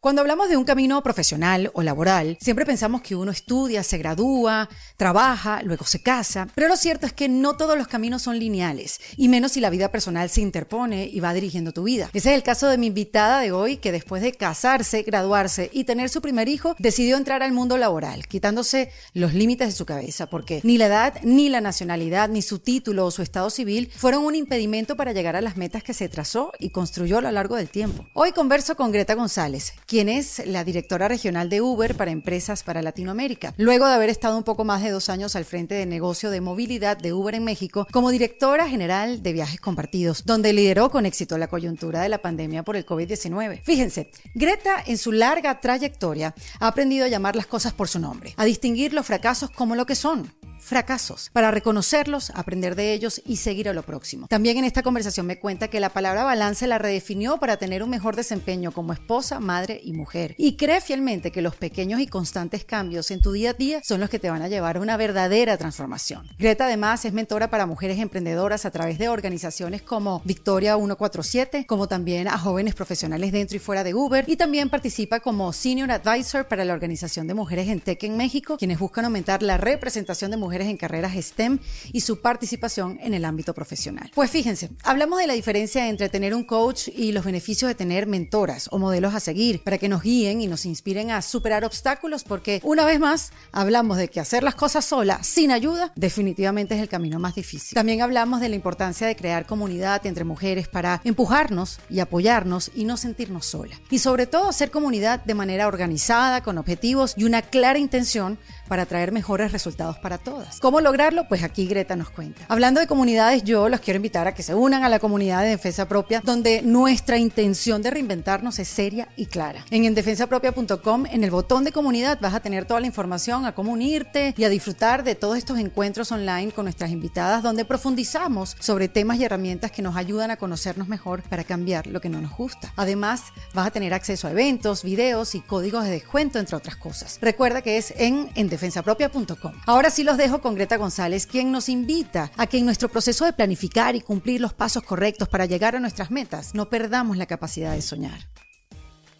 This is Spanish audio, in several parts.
Cuando hablamos de un camino profesional o laboral, siempre pensamos que uno estudia, se gradúa, trabaja, luego se casa, pero lo cierto es que no todos los caminos son lineales, y menos si la vida personal se interpone y va dirigiendo tu vida. Ese es el caso de mi invitada de hoy, que después de casarse, graduarse y tener su primer hijo, decidió entrar al mundo laboral, quitándose los límites de su cabeza, porque ni la edad, ni la nacionalidad, ni su título o su estado civil fueron un impedimento para llegar a las metas que se trazó y construyó a lo largo del tiempo. Hoy converso con Greta González quien es la directora regional de Uber para empresas para Latinoamérica. Luego de haber estado un poco más de dos años al frente de negocio de movilidad de Uber en México como directora general de viajes compartidos, donde lideró con éxito la coyuntura de la pandemia por el COVID-19. Fíjense, Greta en su larga trayectoria ha aprendido a llamar las cosas por su nombre, a distinguir los fracasos como lo que son, fracasos, para reconocerlos, aprender de ellos y seguir a lo próximo. También en esta conversación me cuenta que la palabra balance la redefinió para tener un mejor desempeño como esposa, madre y mujer. Y cree fielmente que los pequeños y constantes cambios en tu día a día son los que te van a llevar a una verdadera transformación. Greta además es mentora para mujeres emprendedoras a través de organizaciones como Victoria 147, como también a jóvenes profesionales dentro y fuera de Uber y también participa como Senior Advisor para la Organización de Mujeres en Tech en México, quienes buscan aumentar la representación de mujeres en carreras STEM y su participación en el ámbito profesional. Pues fíjense, hablamos de la diferencia entre tener un coach y los beneficios de tener mentoras o modelos a seguir para que nos guíen y nos inspiren a superar obstáculos porque una vez más hablamos de que hacer las cosas sola, sin ayuda, definitivamente es el camino más difícil. También hablamos de la importancia de crear comunidad entre mujeres para empujarnos y apoyarnos y no sentirnos sola. Y sobre todo hacer comunidad de manera organizada, con objetivos y una clara intención para traer mejores resultados para todas. ¿Cómo lograrlo? Pues aquí Greta nos cuenta. Hablando de comunidades, yo los quiero invitar a que se unan a la comunidad de Defensa Propia, donde nuestra intención de reinventarnos es seria y clara. En endefensapropia.com, en el botón de comunidad, vas a tener toda la información a cómo unirte y a disfrutar de todos estos encuentros online con nuestras invitadas, donde profundizamos sobre temas y herramientas que nos ayudan a conocernos mejor para cambiar lo que no nos gusta. Además, vas a tener acceso a eventos, videos y códigos de descuento, entre otras cosas. Recuerda que es en, en defensapropia.com. Ahora sí los dejo con Greta González, quien nos invita a que en nuestro proceso de planificar y cumplir los pasos correctos para llegar a nuestras metas, no perdamos la capacidad de soñar.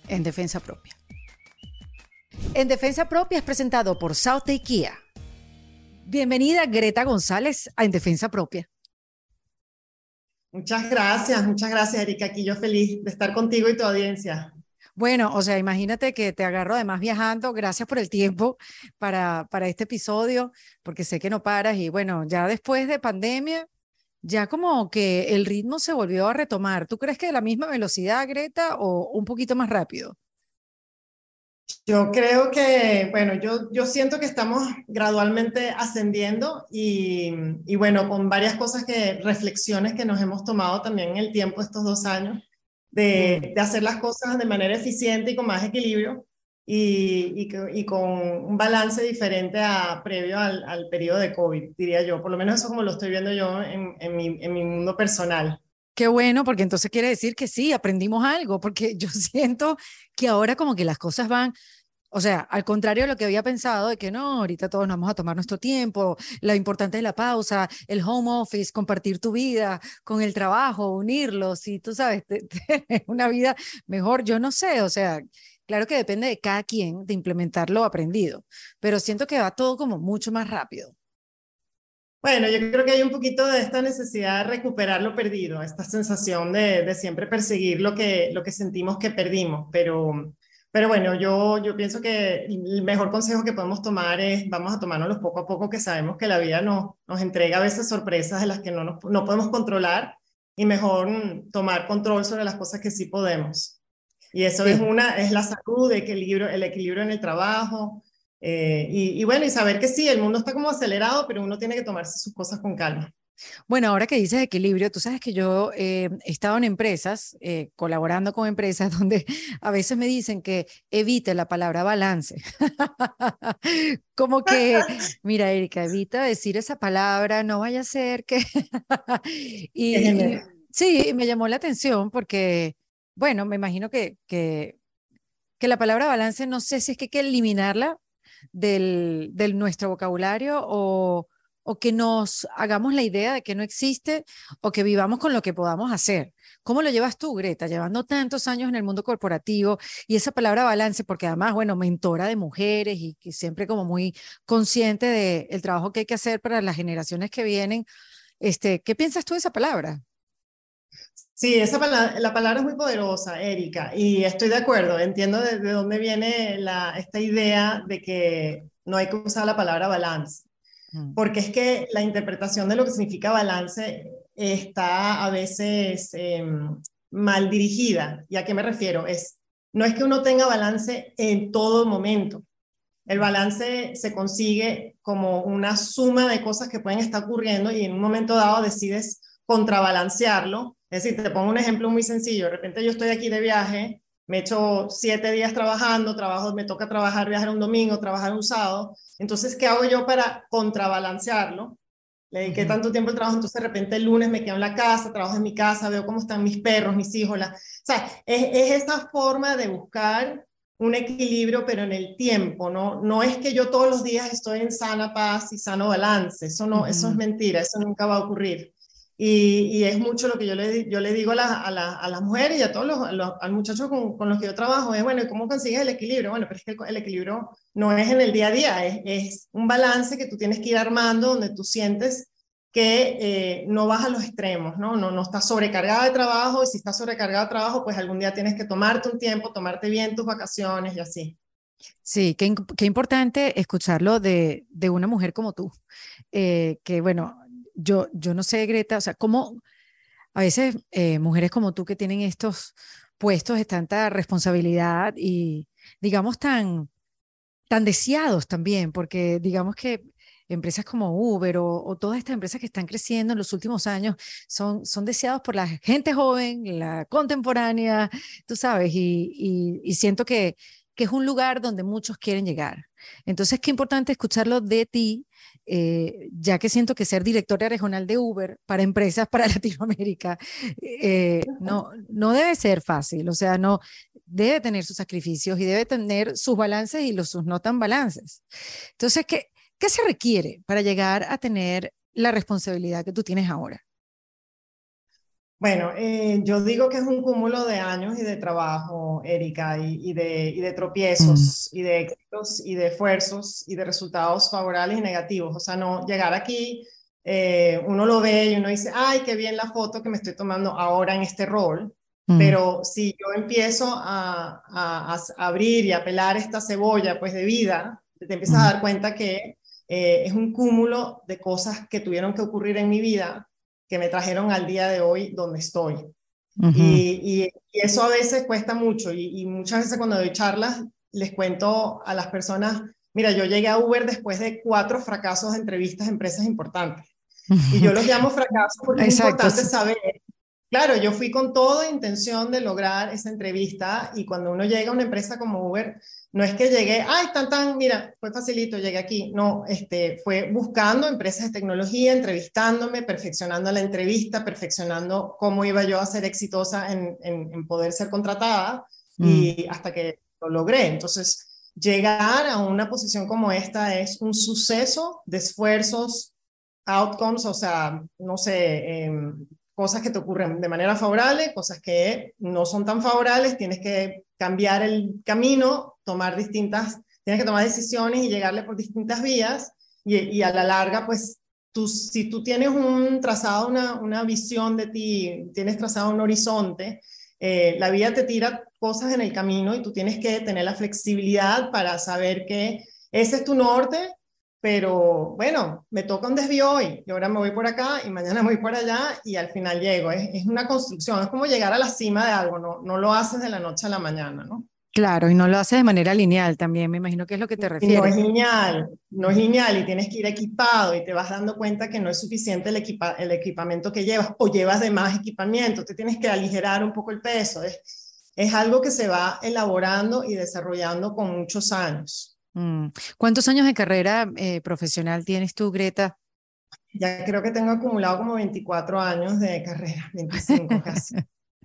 En Defensa Propia. En Defensa Propia es presentado por South Kia. Bienvenida Greta González a En Defensa Propia. Muchas gracias, muchas gracias Erika. Aquí yo feliz de estar contigo y tu audiencia. Bueno, o sea, imagínate que te agarro además viajando. Gracias por el tiempo para, para este episodio, porque sé que no paras. Y bueno, ya después de pandemia, ya como que el ritmo se volvió a retomar. ¿Tú crees que de la misma velocidad, Greta, o un poquito más rápido? Yo creo que, bueno, yo, yo siento que estamos gradualmente ascendiendo y, y bueno, con varias cosas que, reflexiones que nos hemos tomado también en el tiempo estos dos años de, de, hacer las cosas de manera eficiente y con más equilibrio y, y, y con un balance diferente a previo al, al, periodo de COVID, diría yo. Por lo menos eso como lo estoy viendo yo en, en, mi, en mi mundo personal. Qué bueno, porque entonces quiere decir que sí, aprendimos algo, porque yo siento que ahora como que las cosas van, o sea, al contrario de lo que había pensado, de que no, ahorita todos nos vamos a tomar nuestro tiempo, lo importante es la pausa, el home office, compartir tu vida con el trabajo, unirlos y tú sabes, tener una vida mejor, yo no sé, o sea, claro que depende de cada quien de implementar lo aprendido, pero siento que va todo como mucho más rápido. Bueno, yo creo que hay un poquito de esta necesidad de recuperar lo perdido, esta sensación de, de siempre perseguir lo que, lo que sentimos que perdimos, pero pero bueno, yo, yo pienso que el mejor consejo que podemos tomar es, vamos a tomárnoslo poco a poco, que sabemos que la vida nos, nos entrega a veces sorpresas de las que no, nos, no podemos controlar y mejor tomar control sobre las cosas que sí podemos. Y eso sí. es una, es la salud, el equilibrio, el equilibrio en el trabajo. Eh, y, y bueno, y saber que sí, el mundo está como acelerado, pero uno tiene que tomarse sus cosas con calma. Bueno, ahora que dices equilibrio, tú sabes que yo eh, he estado en empresas, eh, colaborando con empresas donde a veces me dicen que evite la palabra balance. Como que, mira, Erika, evita decir esa palabra, no vaya a ser que... y, sí, me llamó la atención porque, bueno, me imagino que, que, que la palabra balance, no sé si es que hay que eliminarla del, del nuestro vocabulario o o que nos hagamos la idea de que no existe o que vivamos con lo que podamos hacer. ¿Cómo lo llevas tú, Greta, llevando tantos años en el mundo corporativo y esa palabra balance, porque además, bueno, mentora de mujeres y que siempre como muy consciente del el trabajo que hay que hacer para las generaciones que vienen? Este, ¿Qué piensas tú de esa palabra? Sí, esa palabra, la palabra es muy poderosa, Erika, y estoy de acuerdo, entiendo de, dónde viene la, esta idea de que no hay que usar la palabra balance. Porque es que la interpretación de lo que significa balance está a veces em, mal dirigida. ¿Y a qué me refiero? Es, no es que uno tenga balance en todo momento. El balance se consigue como una suma de cosas que pueden estar ocurriendo y en un momento dado decides contrabalancearlo. Es decir, te pongo un ejemplo muy sencillo. De repente yo estoy aquí de viaje, me echo siete días trabajando, trabajo, me toca trabajar, viajar un domingo, trabajar un sábado. Entonces, ¿qué hago yo para contrabalancearlo? Le dediqué tanto tiempo al trabajo, entonces de repente el lunes me quedo en la casa, trabajo en mi casa, veo cómo están mis perros, mis hijos. La... O sea, es, es esa forma de buscar un equilibrio, pero en el tiempo, ¿no? No es que yo todos los días estoy en sana paz y sano balance, eso no, eso es mentira, eso nunca va a ocurrir. Y, y, es mucho lo que yo le, yo le digo a, a, la, a las mujeres y a todos los, los muchachos con, con, los que yo trabajo, es, bueno, ¿cómo consigues el equilibrio? Bueno, pero es que el, el equilibrio no es en el día a día, es, es, un balance que tú tienes que ir armando donde tú sientes que eh, no vas a los extremos, ¿no? ¿no? No estás sobrecargada de trabajo y si estás sobrecargada de trabajo, pues algún día tienes que tomarte un tiempo, tomarte bien tus vacaciones y así. Sí, qué, qué importante escucharlo de, de, una mujer como tú, eh, que bueno, yo, yo no sé, Greta, o sea, cómo a veces eh, mujeres como tú que tienen estos puestos de tanta responsabilidad y digamos tan, tan deseados también, porque digamos que empresas como Uber o, todas estas empresas que están creciendo en los últimos años son, son deseados por la gente joven, la contemporánea, tú sabes, y, y siento que, que es un lugar donde muchos quieren llegar. Entonces, qué importante escucharlo de ti, eh, ya que siento que ser directora regional de Uber para empresas para Latinoamérica eh, no, no debe ser fácil, o sea, no debe tener sus sacrificios y debe tener sus balances y los sus no tan balances. Entonces, ¿qué, qué se requiere para llegar a tener la responsabilidad que tú tienes ahora? Bueno, eh, yo digo que es un cúmulo de años y de trabajo, Erika, y, de, y de, tropiezos, mm. y de éxitos, y de esfuerzos, y de resultados favorables y negativos. O sea, no llegar aquí, eh, uno lo ve y uno dice, ay, qué bien la foto que me estoy tomando ahora en este rol. Mm. Pero si yo empiezo a, a, abrir y a pelar esta cebolla, pues de vida, te empiezas a mm. dar cuenta que eh, es un cúmulo de cosas que tuvieron que ocurrir en mi vida que me trajeron al día de hoy donde estoy. y, y, eso a veces cuesta mucho y, muchas veces cuando doy charlas les cuento a las personas, mira, yo llegué a Uber después de cuatro fracasos de entrevistas a empresas importantes. Y yo los llamo fracasos porque es importante saber Claro, yo fui con toda intención de lograr esa entrevista y cuando uno llega a una empresa como Uber, no es que llegué, ay, tan, tan, mira, fue facilito, llegué aquí. No, este, fue buscando empresas de tecnología, entrevistándome, perfeccionando la entrevista, perfeccionando cómo iba yo a ser exitosa en, en, poder ser contratada y mm. hasta que lo logré. Entonces, llegar a una posición como esta es un suceso de esfuerzos, outcomes, o sea, no sé, eh, cosas que te ocurren de manera favorable, cosas que no son tan favorables, tienes que cambiar el camino, tomar distintas, tienes que tomar decisiones y llegarle por distintas vías y, a la larga, pues, tú, si tú tienes un trazado, una, una visión de ti, tienes trazado un horizonte, eh, la vida te tira cosas en el camino y tú tienes que tener la flexibilidad para saber que ese es tu norte pero bueno, me toca un desvío hoy y ahora me voy por acá y mañana me voy por allá y al final llego. Es, es, una construcción, es como llegar a la cima de algo, no, no lo haces de la noche a la mañana, ¿no? Claro, y no lo haces de manera lineal también, me imagino que es lo que te refieres. No es lineal, no es lineal y tienes que ir equipado y te vas dando cuenta que no es suficiente el, equipa el equipamiento que llevas o llevas de más equipamiento, te tienes que aligerar un poco el peso. Es, es algo que se va elaborando y desarrollando con muchos años. Mm. ¿Cuántos años de carrera eh, profesional tienes tú, Greta? Ya creo que tengo acumulado como 24 años de carrera, 25 casi.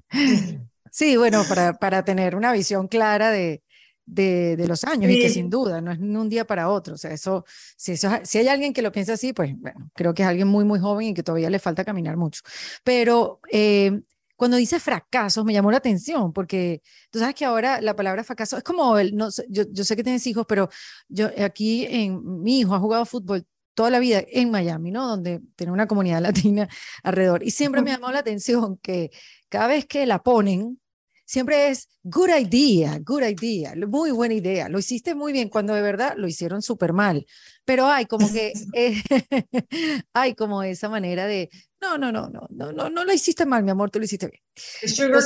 Sí, bueno, para, para tener una visión clara de, de, de los años y que sin duda no es un día para otro. O sea, eso, si, eso, si hay alguien que lo piensa así, pues bueno, creo que es alguien muy, muy joven y que todavía le falta caminar mucho. Pero eh, cuando dice fracasos me llamó la atención porque tú sabes que ahora la palabra fracaso es como el, no, yo, yo sé que tienes hijos, pero yo aquí en mi hijo ha jugado fútbol toda la vida en Miami, ¿no? Donde tiene una comunidad latina alrededor. Y siempre me llamó la atención que cada vez que la ponen, siempre es good idea, good idea, muy buena idea, lo hiciste muy bien cuando de verdad lo hicieron súper mal, pero hay como que, eh, hay como esa manera de, no, no, no, no, no, no, no lo hiciste mal, mi amor, tú lo hiciste bien. Sugar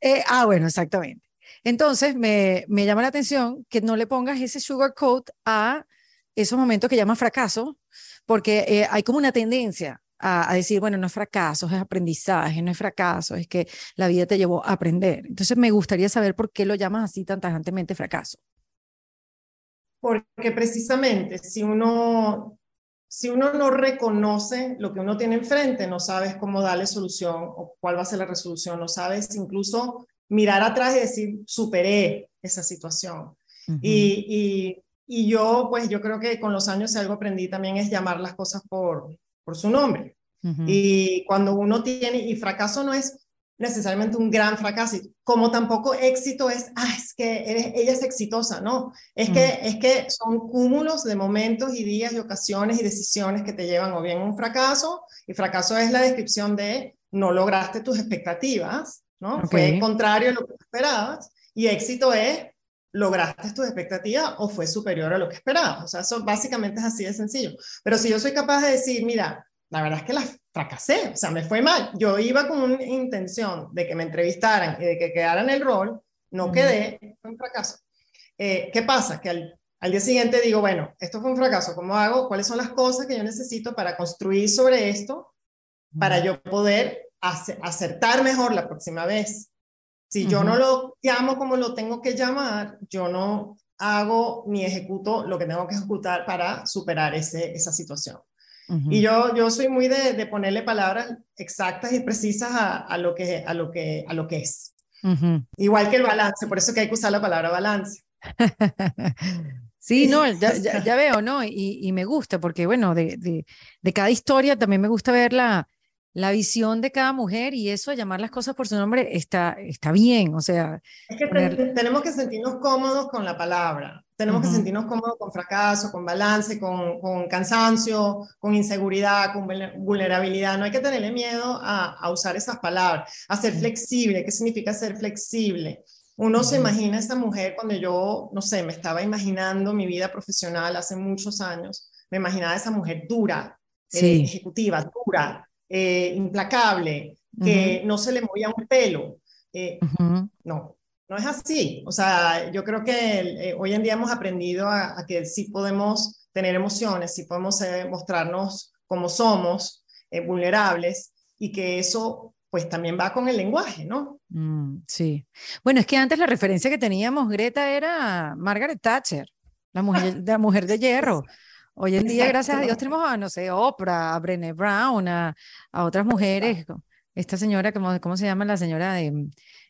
eh, ah, bueno, exactamente. Entonces me, me llama la atención que no le pongas ese sugar coat a esos momentos que llaman fracaso, porque eh, hay como una tendencia a, decir, bueno, no es fracaso, es aprendizaje, no es fracaso, es que la vida te llevó a aprender. Entonces me gustaría saber por qué lo llamas así tan tajantemente fracaso. Porque precisamente si uno, si uno no reconoce lo que uno tiene enfrente, no sabes cómo darle solución o cuál va a ser la resolución, no sabes incluso mirar atrás y decir, superé esa situación. y, y, y yo, pues yo creo que con los años algo aprendí también es llamar las cosas por, por su nombre. Y cuando uno tiene, y fracaso no es necesariamente un gran fracaso, como tampoco éxito es, ah, es que ella es exitosa, no, es, que, es que son cúmulos de momentos y días y ocasiones y decisiones que te llevan o bien a un fracaso, y fracaso es la descripción de no lograste tus expectativas, ¿no? Fue contrario a lo que esperabas, y éxito es lograste tus expectativas o fue superior a lo que esperabas. O sea, eso básicamente es así de sencillo. Pero si yo soy capaz de decir, mira, la verdad es que la fracasé, o sea, me fue mal. Yo iba con una intención de que me entrevistaran y de que quedara en el rol, no quedé, fue un fracaso. Eh, ¿Qué pasa? Que al, al, día siguiente digo, bueno, esto fue un fracaso, ¿cómo hago? ¿Cuáles son las cosas que yo necesito para construir sobre esto, para yo poder acertar mejor la próxima vez? Si yo no lo llamo como lo tengo que llamar, yo no hago ni ejecuto lo que tengo que ejecutar para superar ese, esa situación. Y yo, yo soy muy de, de, ponerle palabras exactas y precisas a, a, lo, que, a, lo, que, a lo que es. Igual que el balance, por eso que hay que usar la palabra balance. Sí, no, ya, ya, veo, ¿no? Y, y, me gusta, porque bueno, de, de, de, cada historia también me gusta ver la, la visión de cada mujer y eso, llamar las cosas por su nombre, está, está bien, o sea... Es que tenemos que sentirnos cómodos con la palabra, tenemos que sentirnos cómodos con fracaso, con balance, con, con, cansancio, con inseguridad, con vulnerabilidad. No hay que tenerle miedo a, a usar esas palabras, a ser flexible. ¿Qué significa ser flexible? Uno se imagina a esta mujer cuando yo, no sé, me estaba imaginando mi vida profesional hace muchos años, me imaginaba a esa mujer dura, eh, ejecutiva, dura, eh, implacable, que no se le movía un pelo. Eh, no, no es así. O sea, yo creo que eh, hoy en día hemos aprendido a, que sí podemos tener emociones, sí podemos mostrarnos como somos, vulnerables, y que eso pues también va con el lenguaje, ¿no? Mm, sí. Bueno, es que antes la referencia que teníamos, Greta, era Margaret Thatcher, la mujer, la mujer de hierro. Hoy en día, gracias a Dios, tenemos a, no sé, Oprah, a Brené Brown, a, a otras mujeres. Esta señora, ¿cómo, ¿cómo se llama la señora de,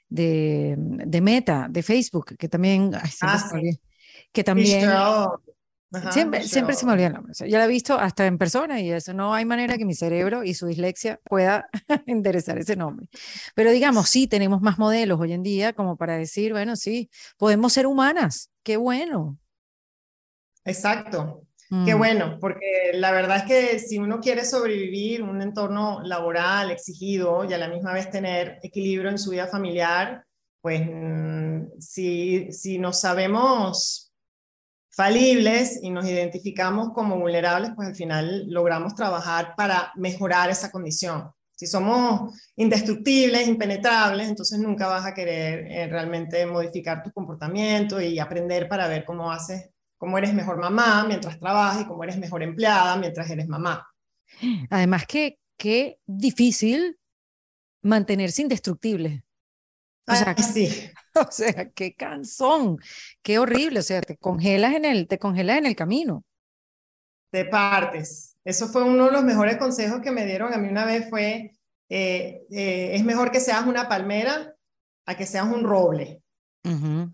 de, de Meta, de Facebook? Que también, ah, que también... siempre, siempre se me olvida el nombre. yo la he visto hasta en persona y eso no hay manera que mi cerebro y su dislexia pueda enderezar ese nombre. Pero digamos, sí, tenemos más modelos hoy en día como para decir, bueno, sí, podemos ser humanas. Qué bueno. Exacto. Qué mm. bueno, porque la verdad es que si uno quiere sobrevivir un entorno laboral exigido y a la misma vez tener equilibrio en su vida familiar, pues mm, si, si nos sabemos falibles y nos identificamos como vulnerables, pues al final logramos trabajar para mejorar esa condición. Si somos indestructibles, impenetrables, entonces nunca vas a querer eh, realmente modificar tu comportamiento y aprender para ver cómo haces cómo eres mejor mamá mientras trabajas y cómo eres mejor empleada mientras eres mamá. Además que qué difícil mantenerse indestructible. O sea, sí. O sea, qué cansón, qué horrible, o sea, te congelas en el, te congelas en el camino. De partes. Eso fue uno de los mejores consejos que me dieron a mí una vez fue, eh, eh, es mejor que seas una palmera a que seas un roble.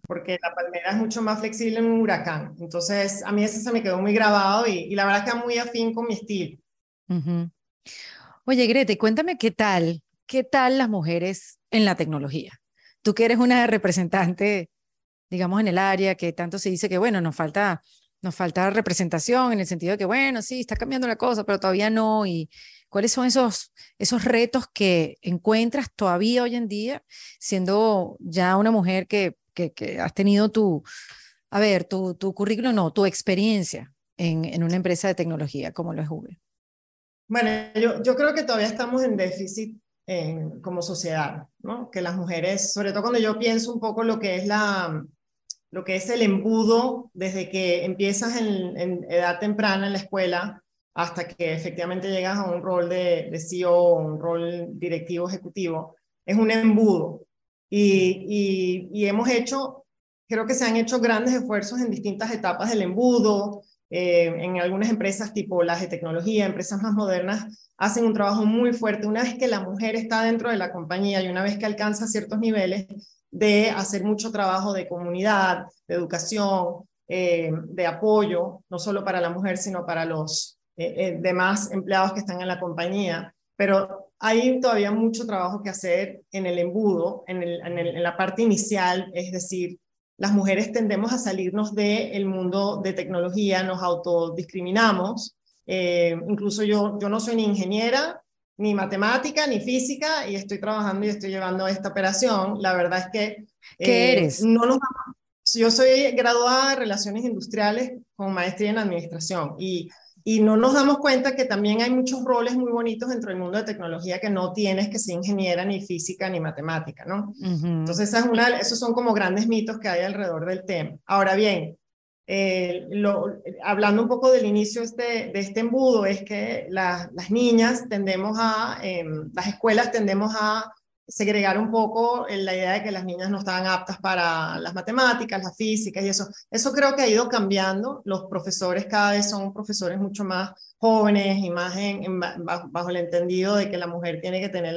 Porque la palmera es mucho más flexible en un huracán. Entonces, a mí ese se me quedó muy grabado y, y la verdad que muy afín con mi estilo. Oye, Grete, cuéntame qué tal, qué tal las mujeres en la tecnología. Tú que eres una representante, digamos, en el área, que tanto se dice que, bueno, nos falta, nos falta representación en el sentido de que, bueno, sí, está cambiando la cosa, pero todavía no. Y cuáles son esos, esos retos que encuentras todavía hoy en día, siendo ya una mujer que, que, que has tenido tu, a ver, tu, tu currículum, no, tu experiencia en, en una empresa de tecnología como lo es Google. Bueno, yo, yo creo que todavía estamos en déficit como sociedad, ¿no? Que las mujeres, sobre todo cuando yo pienso un poco lo que es la, lo que es el embudo desde que empiezas en, en edad temprana en la escuela hasta que efectivamente llegas a un rol de, de CEO, un rol directivo ejecutivo, es un embudo. Y, y, hemos hecho, creo que se han hecho grandes esfuerzos en distintas etapas del embudo, eh, en algunas empresas tipo las de tecnología, empresas más modernas, hacen un trabajo muy fuerte. Una vez que la mujer está dentro de la compañía y una vez que alcanza ciertos niveles, de hacer mucho trabajo de comunidad, de educación, eh, de apoyo, no solo para la mujer, sino para los eh, demás empleados que están en la compañía. Pero hay todavía mucho trabajo que hacer en el embudo, en, el, en, el, en la parte inicial, es decir, las mujeres tendemos a salirnos del mundo de tecnología, nos autodiscriminamos. Eh, incluso yo, yo no soy ni ingeniera, ni matemática, ni física, y estoy trabajando y estoy llevando esta operación. La verdad es que... ¿Qué eh, eres? No nos, yo soy graduada de Relaciones Industriales con maestría en Administración y y no nos damos cuenta que también hay muchos roles muy bonitos dentro del mundo de tecnología que no tienes que ser ingeniera, ni física, ni matemática, ¿no? Entonces, esa es una, esos son como grandes mitos que hay alrededor del tema. Ahora bien, eh, lo, hablando un poco del inicio este, de este embudo, es que las niñas tendemos a, em, las escuelas tendemos a segregar un poco la idea de que las niñas no estaban aptas para las matemáticas, las físicas y eso. Eso creo que ha ido cambiando. Los profesores cada vez son profesores mucho más jóvenes y más bajo, el entendido de que la mujer tiene que tener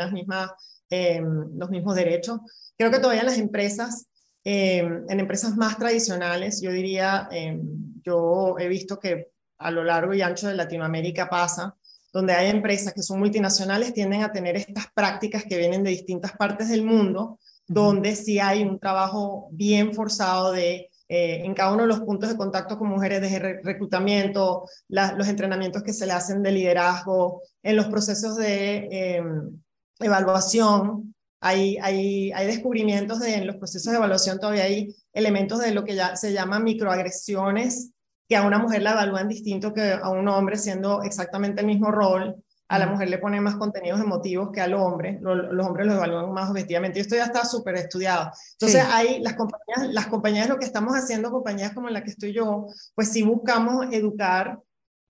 eh, los mismos derechos. Creo que todavía en las empresas, eh, en empresas más tradicionales, yo diría, eh, yo he visto que a lo largo y ancho de Latinoamérica pasa donde hay empresas que son multinacionales, tienden a tener estas prácticas que vienen de distintas partes del mundo, donde sí hay un trabajo bien forzado de, eh, en cada uno de los puntos de contacto con mujeres, de reclutamiento, los entrenamientos que se le hacen de liderazgo, en los procesos de em, evaluación. Hay, hay, hay descubrimientos de en los procesos de evaluación todavía hay elementos de lo que ya se llama microagresiones que a una mujer la evalúan distinto que a un hombre siendo exactamente el mismo rol. A la mujer le ponen más contenidos emotivos que al hombre, los, hombres lo evalúan más objetivamente. Y esto ya está súper estudiado. Entonces, hay las compañías, las compañías, lo que estamos haciendo, compañías como la que estoy yo, pues sí buscamos educar,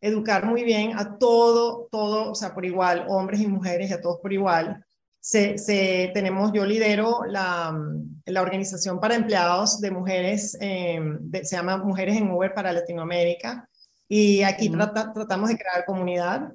educar muy bien a todo, todo, o sea, por igual, hombres y mujeres, y a todos por igual, se, tenemos, yo lidero la, la, organización para empleados de mujeres, em, se llama Mujeres en Uber para Latinoamérica, y aquí tratamos de crear comunidad.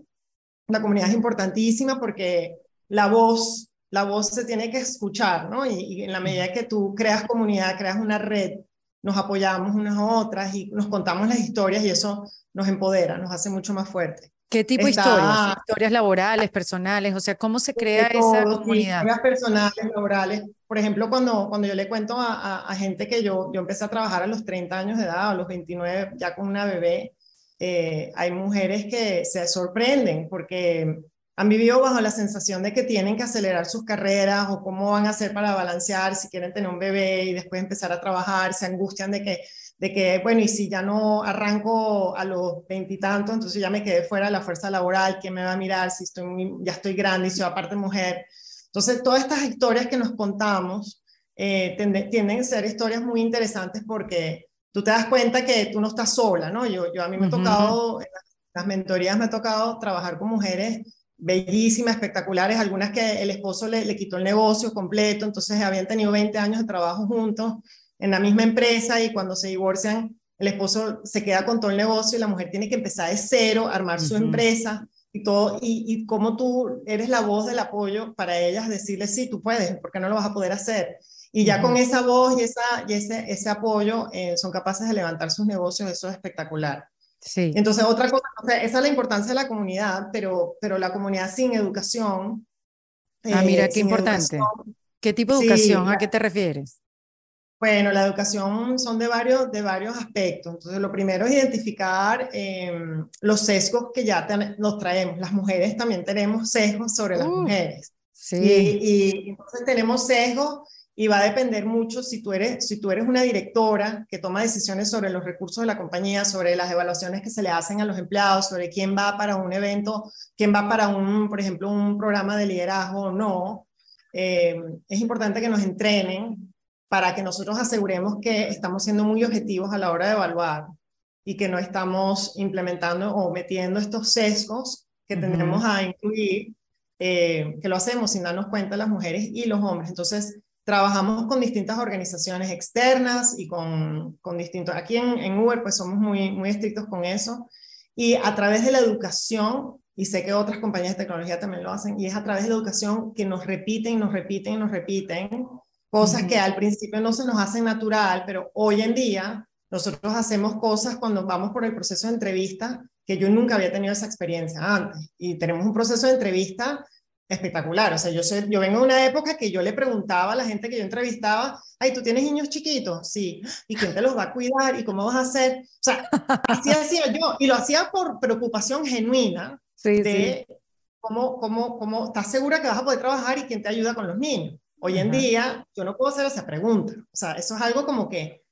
La comunidad es importantísima porque la voz, la voz se tiene que escuchar, ¿no? Y, y en la medida que tú creas comunidad, creas una red, nos apoyamos unas a otras y nos contamos las historias y eso nos empodera, nos hace mucho más fuerte. ¿Qué tipo de historias? Historias laborales, personales, o sea, ¿cómo se crea esa comunidad? Historias personales, laborales. Por ejemplo, cuando, cuando yo le cuento a, a, gente que yo, yo empecé a trabajar a los 30 años de edad, a los 29, ya con una bebé, eh, hay mujeres que se sorprenden porque han vivido bajo la sensación de que tienen que acelerar sus carreras o cómo van a hacer para balancear si quieren tener un bebé y después empezar a trabajar, se angustian de que de que, bueno, y si ya no arranco a los veintitantos, entonces ya me quedé fuera de la fuerza laboral, ¿quién me va a mirar si estoy ya estoy grande y soy aparte mujer? Entonces, todas estas historias que nos contamos eh, tienden, a ser historias muy interesantes porque tú te das cuenta que tú no estás sola, ¿no? Yo, yo a mí me ha tocado, en las mentorías me ha tocado trabajar con mujeres bellísimas, espectaculares, algunas que el esposo le, le quitó el negocio completo, entonces habían tenido 20 años de trabajo juntos en la misma empresa y cuando se divorcian, el esposo se queda con todo el negocio y la mujer tiene que empezar de cero, armar su empresa y todo, y, y como tú eres la voz del apoyo para ellas, decirles, sí, tú puedes, porque no lo vas a poder hacer. Y ya con esa voz y, esa, y ese, ese apoyo eh, son capaces de levantar sus negocios, eso es espectacular. Sí. Entonces, otra cosa, esa es la importancia de la comunidad, pero, pero la comunidad sin educación. ah, mira, eh, qué importante. ¿Qué tipo de educación? ¿A qué te refieres? Bueno, la educación son de varios, de varios aspectos. Entonces, lo primero es identificar em, los sesgos que ya nos traemos. Las mujeres también tenemos sesgos sobre las uh, mujeres. Sí. Y, y, entonces tenemos sesgos y va a depender mucho si tú, eres, si tú eres una directora que toma decisiones sobre los recursos de la compañía, sobre las evaluaciones que se le hacen a los empleados, sobre quién va para un evento, quién va para un, por ejemplo, un programa de liderazgo o no. Eh, es importante que nos entrenen para que nosotros aseguremos que estamos siendo muy objetivos a la hora de evaluar y que no estamos implementando o metiendo estos sesgos que tendremos a incluir, eh, que lo hacemos sin darnos cuenta las mujeres y los hombres. Entonces, trabajamos con distintas organizaciones externas y con, con distintos, aquí en, en, Uber pues somos muy, muy estrictos con eso, y a través de la educación, y sé que otras compañías de tecnología también lo hacen, y es a través de la educación que nos repiten, nos repiten, nos repiten, cosas que al principio no se nos hacen natural, pero hoy en día nosotros hacemos cosas cuando vamos por el proceso de entrevista que yo nunca había tenido esa experiencia antes. Y tenemos un proceso de entrevista espectacular. O sea, yo, yo vengo de una época que yo le preguntaba a la gente que yo entrevistaba, ay, ¿tú tienes niños chiquitos? Sí. ¿Y quién te los va a cuidar? ¿Y cómo vas a hacer? O sea, así hacía yo. Y lo hacía por preocupación genuina de Cómo, cómo, cómo estás segura que vas a poder trabajar y quién te ayuda con los niños. Hoy en día yo no puedo hacer esa pregunta. O sea, eso es algo como que,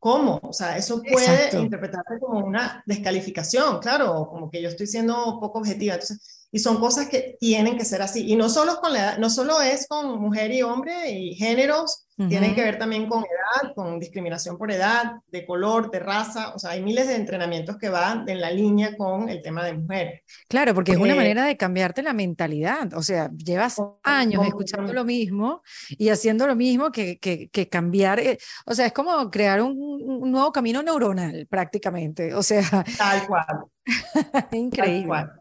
¿cómo? O sea, eso puede interpretarse como una descalificación, claro, como que yo estoy siendo poco objetiva. Entonces, y son cosas que tienen que ser así. Y no solo, con la no solo es con mujer y hombre y géneros, tienen que ver también con edad, con discriminación por edad, de color, de raza. O sea, hay miles de entrenamientos que van en la línea con el tema de mujeres. Claro, porque es una eh, manera de cambiarte la mentalidad. O sea, llevas años escuchando lo mismo y haciendo lo mismo que, que, que cambiar. Eh, o sea, es como crear un, un, nuevo camino neuronal prácticamente. O sea, tal cual. increíble. Tal cual.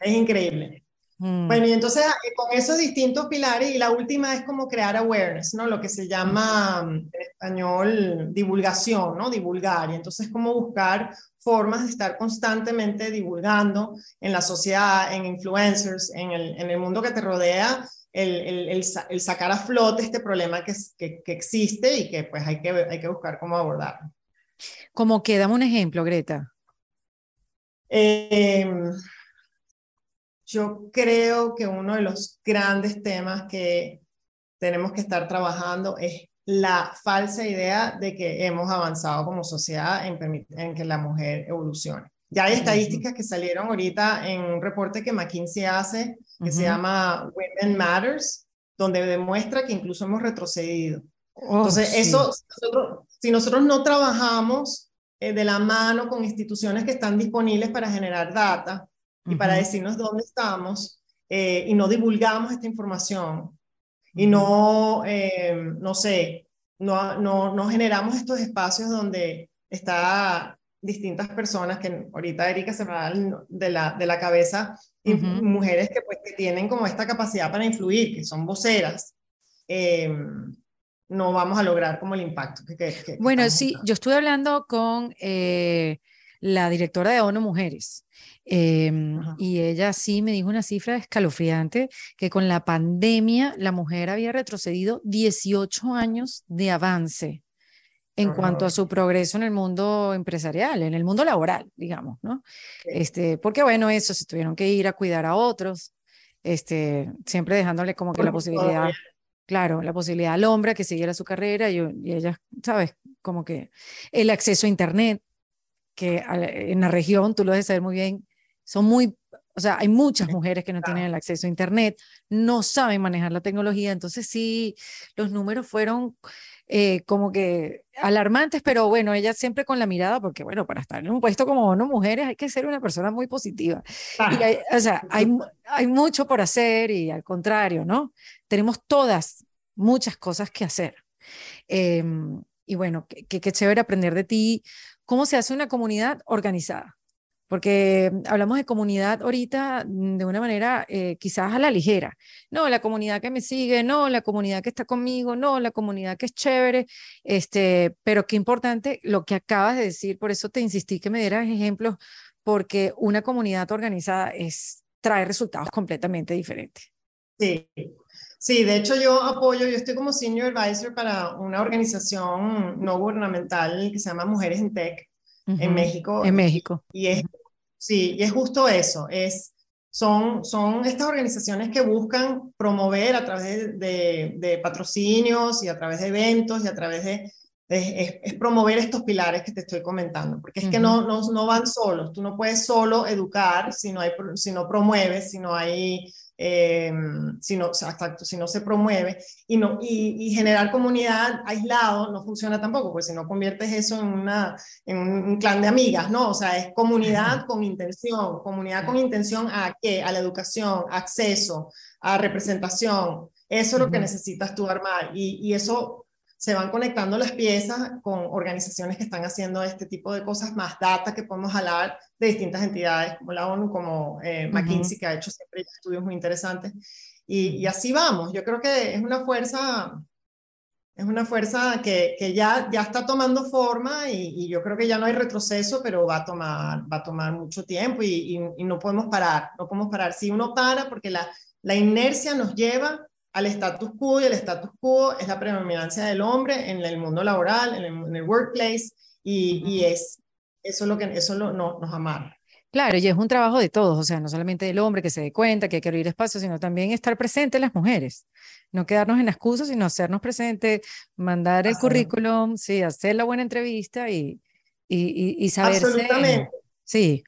Es increíble. Mm. Bueno, y entonces eh, con esos distintos pilares, y la última es como crear awareness, ¿no? Lo que se llama mm, en español divulgación, ¿no? Divulgar. Y entonces como buscar formas de estar constantemente divulgando en la sociedad, en influencers, en el, en el mundo que te rodea, el, el, el, sacar a flote este problema que, que, que, existe y que pues hay que, hay que buscar cómo abordarlo. Como que, dame un ejemplo, Greta. Eh, yo creo que uno de los grandes temas que tenemos que estar trabajando es la falsa idea de que hemos avanzado como sociedad en, en que la mujer evolucione. Ya hay estadísticas que salieron ahorita en un reporte que McKinsey hace, que se llama Women Matters, donde demuestra que incluso hemos retrocedido. Oh, Entonces, eso, si nosotros no trabajamos eh, de la mano con instituciones que están disponibles para generar data, y para decirnos dónde estamos eh, y no divulgamos esta información y no, eh, no sé, no, no, no generamos estos espacios donde está distintas personas que ahorita Erika se da de la, de la cabeza, y mujeres que, pues, que tienen como esta capacidad para influir, que son voceras, eh, no vamos a lograr como el impacto que, que, Bueno, sí, yo estuve hablando con la directora de ONU Mujeres Em, y ella sí me dijo una cifra escalofriante, que con la pandemia la mujer había retrocedido 18 años de avance en cuanto a su progreso en el mundo empresarial, en el mundo laboral, digamos, ¿no? Este, porque bueno, eso, se tuvieron que ir a cuidar a otros, este, siempre dejándole como que la posibilidad, claro, la posibilidad al hombre que siguiera su carrera y, y ella, ¿sabes? Como que el acceso a Internet, que en la región, tú lo debes saber muy bien, son muy, o sea, hay muchas mujeres que no tienen el acceso a Internet, no saben manejar la tecnología, entonces sí, los números fueron eh, como que alarmantes, pero bueno, ella siempre con la mirada, porque bueno, para estar en un puesto como no mujeres hay que ser una persona muy positiva. Y o sea, hay, hay mucho por hacer y al contrario, ¿no? Tenemos todas muchas cosas que hacer. Em, y bueno, qué chévere aprender de ti. ¿Cómo se hace una comunidad organizada? Porque hablamos de comunidad ahorita de una manera eh, quizás a la ligera. No, la comunidad que me sigue, no, la comunidad que está conmigo, no, la comunidad que es chévere, este, pero qué importante lo que acabas de decir, por eso te insistí que me dieras ejemplos, porque una comunidad organizada es, trae resultados completamente diferentes. Sí, Sí, de hecho yo apoyo, yo estoy como senior advisor para una organización no gubernamental que se llama Mujeres en Tech en México. En México. Y es, sí, y es justo eso, es, son, son estas organizaciones que buscan promover a través de, de, patrocinios y a través de eventos y a través de, es, promover estos pilares que te estoy comentando, porque es que no, no, no, van solos, tú no puedes solo educar si no, hay, si no promueves, si no hay eh, si, no, si no se promueve y, no, y, generar comunidad aislado no funciona tampoco, pues si no conviertes eso en, una, en un clan de amigas, ¿no? O sea, es comunidad con intención, comunidad con intención a qué? A la educación, acceso, a representación. Eso es lo que necesitas tú armar y, y eso se van conectando las piezas con organizaciones que están haciendo este tipo de cosas, más data que podemos hablar de distintas entidades como la ONU, como eh, McKinsey, que ha hecho siempre estudios muy interesantes. Y, y, así vamos. Yo creo que es una fuerza, es una fuerza que, que ya, ya está tomando forma y, y, yo creo que ya no hay retroceso, pero va a tomar, va a tomar mucho tiempo y, y no podemos parar, no podemos parar. Si uno para, porque la, la inercia nos lleva al status quo y el status quo es la predominancia del hombre en el mundo laboral, en el, workplace y, y, es eso lo que eso lo, no, nos amarra. Claro, y es un trabajo de todos, o sea, no solamente del hombre que se dé cuenta que hay que abrir espacio, sino también estar presente las mujeres. No quedarnos en la excusa, sino hacernos presente, mandar el currículum, sí, hacer la buena entrevista y, y, y, saberse. Absolutamente. Sí.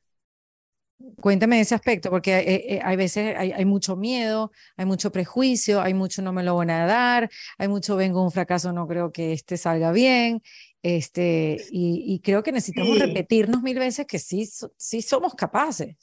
Cuéntame ese aspecto, porque hay, eh, eh, hay veces hay, hay, mucho miedo, hay mucho prejuicio, hay mucho no me lo van a dar, hay mucho vengo un fracaso, no creo que este salga bien, este, y, y creo que necesitamos repetirnos mil veces que sí, sí somos capaces.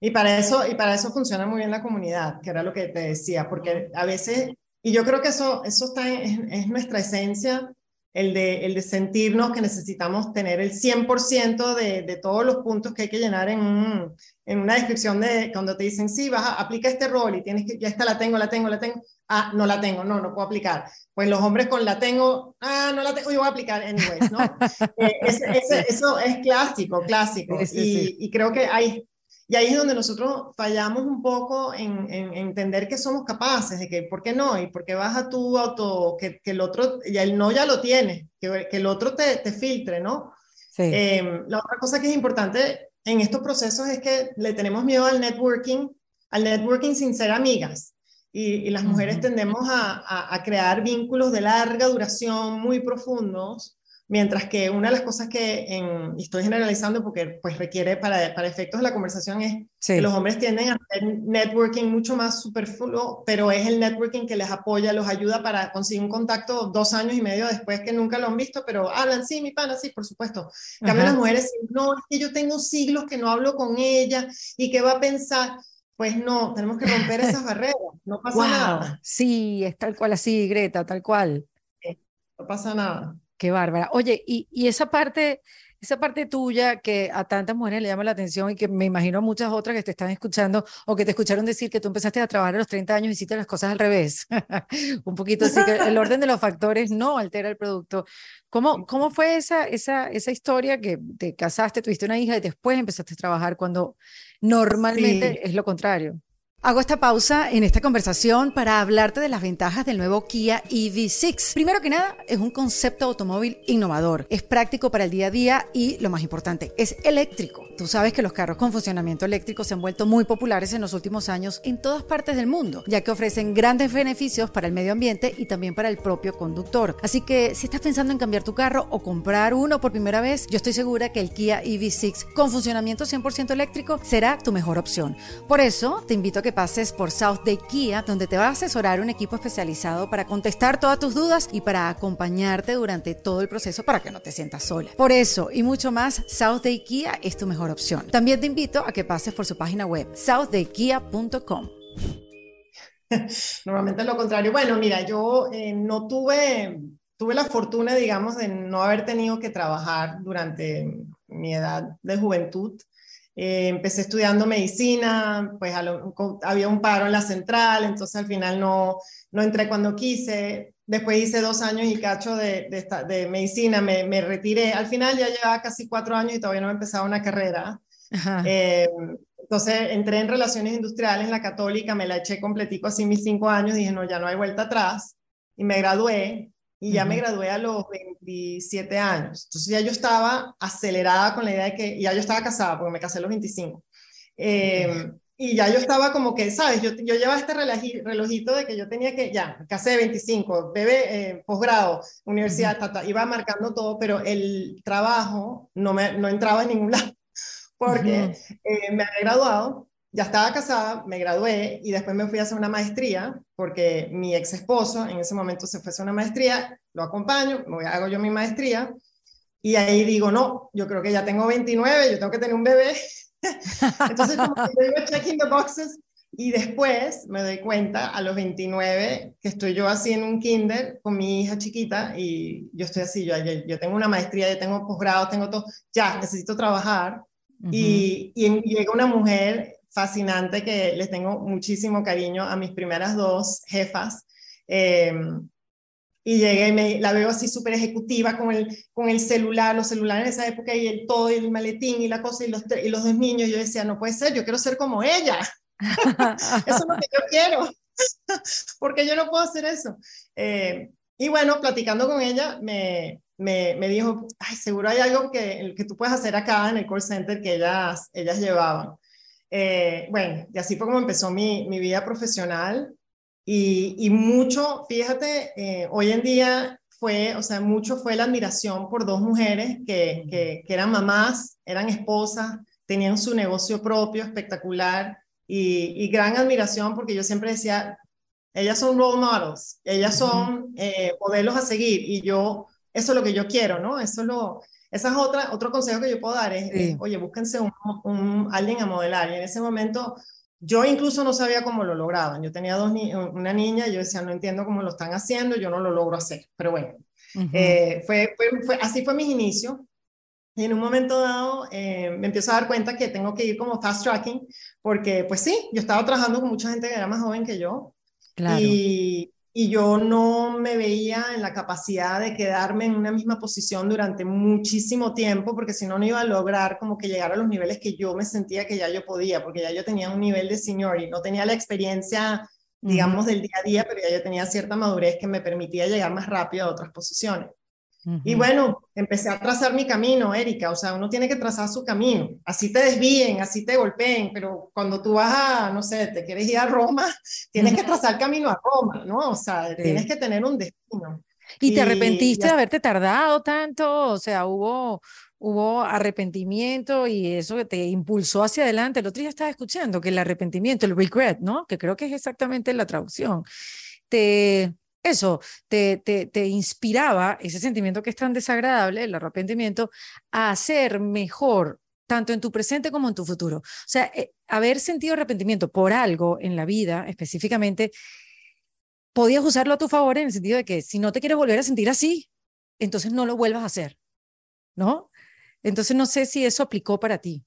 Y para eso, y para eso funciona muy bien la comunidad, que era lo que te decía, porque a veces, y yo creo que eso, eso está en, es nuestra esencia, el de, el de sentirnos que necesitamos tener el 100% de, de todos los puntos que hay que llenar en, en una descripción de cuando te dicen, sí, vas a aplica este rol y tienes que, ya esta la tengo, la tengo, la tengo, ah, no la tengo, no, no puedo aplicar. Pues los hombres con la tengo, ah, no la tengo, yo voy a aplicar anyways, ¿no? Eh, eso es clásico, clásico. y, y creo que hay, y ahí es donde nosotros fallamos un poco en, entender que somos capaces, de que, ¿por qué no? Y por qué vas a tu auto, que, que el otro, ya el no ya lo tiene, que, que el otro te, te filtre, ¿no? Sí. Em, la otra cosa que es importante en estos procesos es que le tenemos miedo al networking, al networking sin ser amigas. Y, y las mujeres tendemos a, a, a, crear vínculos de larga duración, muy profundos, Mientras que una de las cosas que en, estoy generalizando porque pues requiere para, para efectos de la conversación es que los hombres tienden a hacer networking mucho más superfluo, pero es el networking que les apoya, los ayuda para conseguir un contacto dos años y medio después que nunca lo han visto, pero hablan, sí, mi pana, sí, por supuesto. También las mujeres, no, es que yo tengo siglos que no hablo con ella y que va a pensar, pues no, tenemos que romper esas barreras, no pasa nada. Sí, es tal cual así, Greta, tal cual. no pasa nada. Qué bárbara. Oye, y, y, esa parte, esa parte tuya que a tantas mujeres le llama la atención y que me imagino a muchas otras que te están escuchando o que te escucharon decir que tú empezaste a trabajar a los 30 años y hiciste las cosas al revés. Un poquito así, que el orden de los factores no altera el producto. ¿Cómo, cómo fue esa, esa, esa historia que te casaste, tuviste una hija y después empezaste a trabajar cuando normalmente es lo contrario? Hago esta pausa en esta conversación para hablarte de las ventajas del nuevo Kia EV6. Primero que nada, es un concepto automóvil innovador, es práctico para el día a día y, lo más importante, es eléctrico. Tú sabes que los carros con funcionamiento eléctrico se han vuelto muy populares en los últimos años en todas partes del mundo, ya que ofrecen grandes beneficios para el medio ambiente y también para el propio conductor. Así que si estás pensando en cambiar tu carro o comprar uno por primera vez, yo estoy segura que el Kia EV6 con funcionamiento 100% eléctrico será tu mejor opción. Por eso, te invito a que pases por South Day Kia, donde te va a asesorar un equipo especializado para contestar todas tus dudas y para acompañarte durante todo el proceso para que no te sientas sola. Por eso y mucho más, South Day Kia es tu mejor opción. También te invito a que pases por su página web, southdaykia.com. Normalmente lo contrario. Bueno, mira, yo eh, no tuve, tuve la fortuna, digamos, de no haber tenido que trabajar durante mi edad de juventud Eh, empecé estudiando medicina, pues había un paro en la central, entonces al final no, no entré cuando quise. Después hice dos años y cacho de, de, de medicina, me, me, retiré. Al final ya llevaba casi cuatro años y todavía no he empezado una carrera. Eh, entonces entré en relaciones industriales en la católica, me la eché completico así mis cinco años, dije, no, ya no hay vuelta atrás. Y me gradué y ya me gradué a los 27 años. Entonces ya yo estaba acelerada con la idea de que, ya yo estaba casada, porque me casé a los 25. Eh, y ya yo estaba como que, ¿sabes? Yo, yo llevaba este relojito de que yo tenía que, ya, casé 25, bebé, eh, posgrado, universidad, iba marcando todo, pero el trabajo no, me, no entraba en ningún lado, porque eh, me había graduado ya estaba casada, me gradué y después me fui a hacer una maestría porque mi ex esposo en ese momento se fue a hacer una maestría, lo acompaño, me hago yo mi maestría y ahí digo, no, yo creo que ya tengo 29, yo tengo que tener un bebé. Entonces como que yo iba checking the boxes y después me doy cuenta a los 29 que estoy yo así en un kinder con mi hija chiquita y yo estoy así, yo, yo, tengo una maestría, yo tengo posgrado, tengo todo, ya, necesito trabajar. y, y, llega una mujer fascinante que les tengo muchísimo cariño a mis primeras dos jefas. Em, y llegué y me, la veo así súper ejecutiva con el, con el celular, los celulares en esa época y el todo, y el maletín y la cosa y los, y los dos niños. Yo decía, no puede ser, yo quiero ser como ella. eso es lo que yo quiero. porque yo no puedo hacer eso. Eh, y bueno, platicando con ella, me, me, me, dijo, ay, seguro hay algo que, que tú puedes hacer acá en el call center que ellas, ellas llevaban. Eh, bueno, y así fue como empezó mi, mi vida profesional. Y, y mucho, fíjate, eh, hoy en día fue, o sea, mucho fue la admiración por dos mujeres que, que, eran mamás, eran esposas, tenían su negocio propio espectacular y, gran admiración porque yo siempre decía, ellas son role models, ellas son eh, modelos a seguir y yo, eso es lo que yo quiero, ¿no? Eso es lo, esa es otra, otro consejo que yo puedo dar, es, oye, búsquense un, alguien a modelar. Y en ese momento yo incluso no sabía cómo lo lograban. Yo tenía dos una niña y yo decía, no entiendo cómo lo están haciendo, yo no lo logro hacer. Pero bueno, eh, fue, fue, así fue mis inicios. Y en un momento dado eh, me empiezo a dar cuenta que tengo que ir como fast tracking, porque pues sí, yo estaba trabajando con mucha gente que era más joven que yo. Claro. Y, y yo no me veía en la capacidad de quedarme en una misma posición durante muchísimo tiempo, porque si no, no iba a lograr como que llegar a los niveles que yo me sentía que ya yo podía, porque ya yo tenía un nivel de y no tenía la experiencia, digamos, del día a día, pero ya yo tenía cierta madurez que me permitía llegar más rápido a otras posiciones. Y bueno, empecé a trazar mi camino, Erika, o sea, uno tiene que trazar su camino, así te desvíen, así te golpeen, pero cuando tú vas a, no sé, te quieres ir a Roma, tienes que trazar camino a Roma, ¿no? O sea, tienes que tener un destino. ¿Y, te arrepentiste de haberte tardado tanto? O sea, hubo, hubo arrepentimiento y eso te impulsó hacia adelante. El otro día estaba escuchando que el arrepentimiento, el regret, ¿no? Que creo que es exactamente la traducción. Te, eso te, te, te, inspiraba, ese sentimiento que es tan desagradable, el arrepentimiento, a hacer mejor tanto en tu presente como en tu futuro. O sea, eh, haber sentido arrepentimiento por algo en la vida específicamente, podías usarlo a tu favor en el sentido de que si no te quieres volver a sentir así, entonces no lo vuelvas a hacer, ¿no? Entonces no sé si eso aplicó para ti.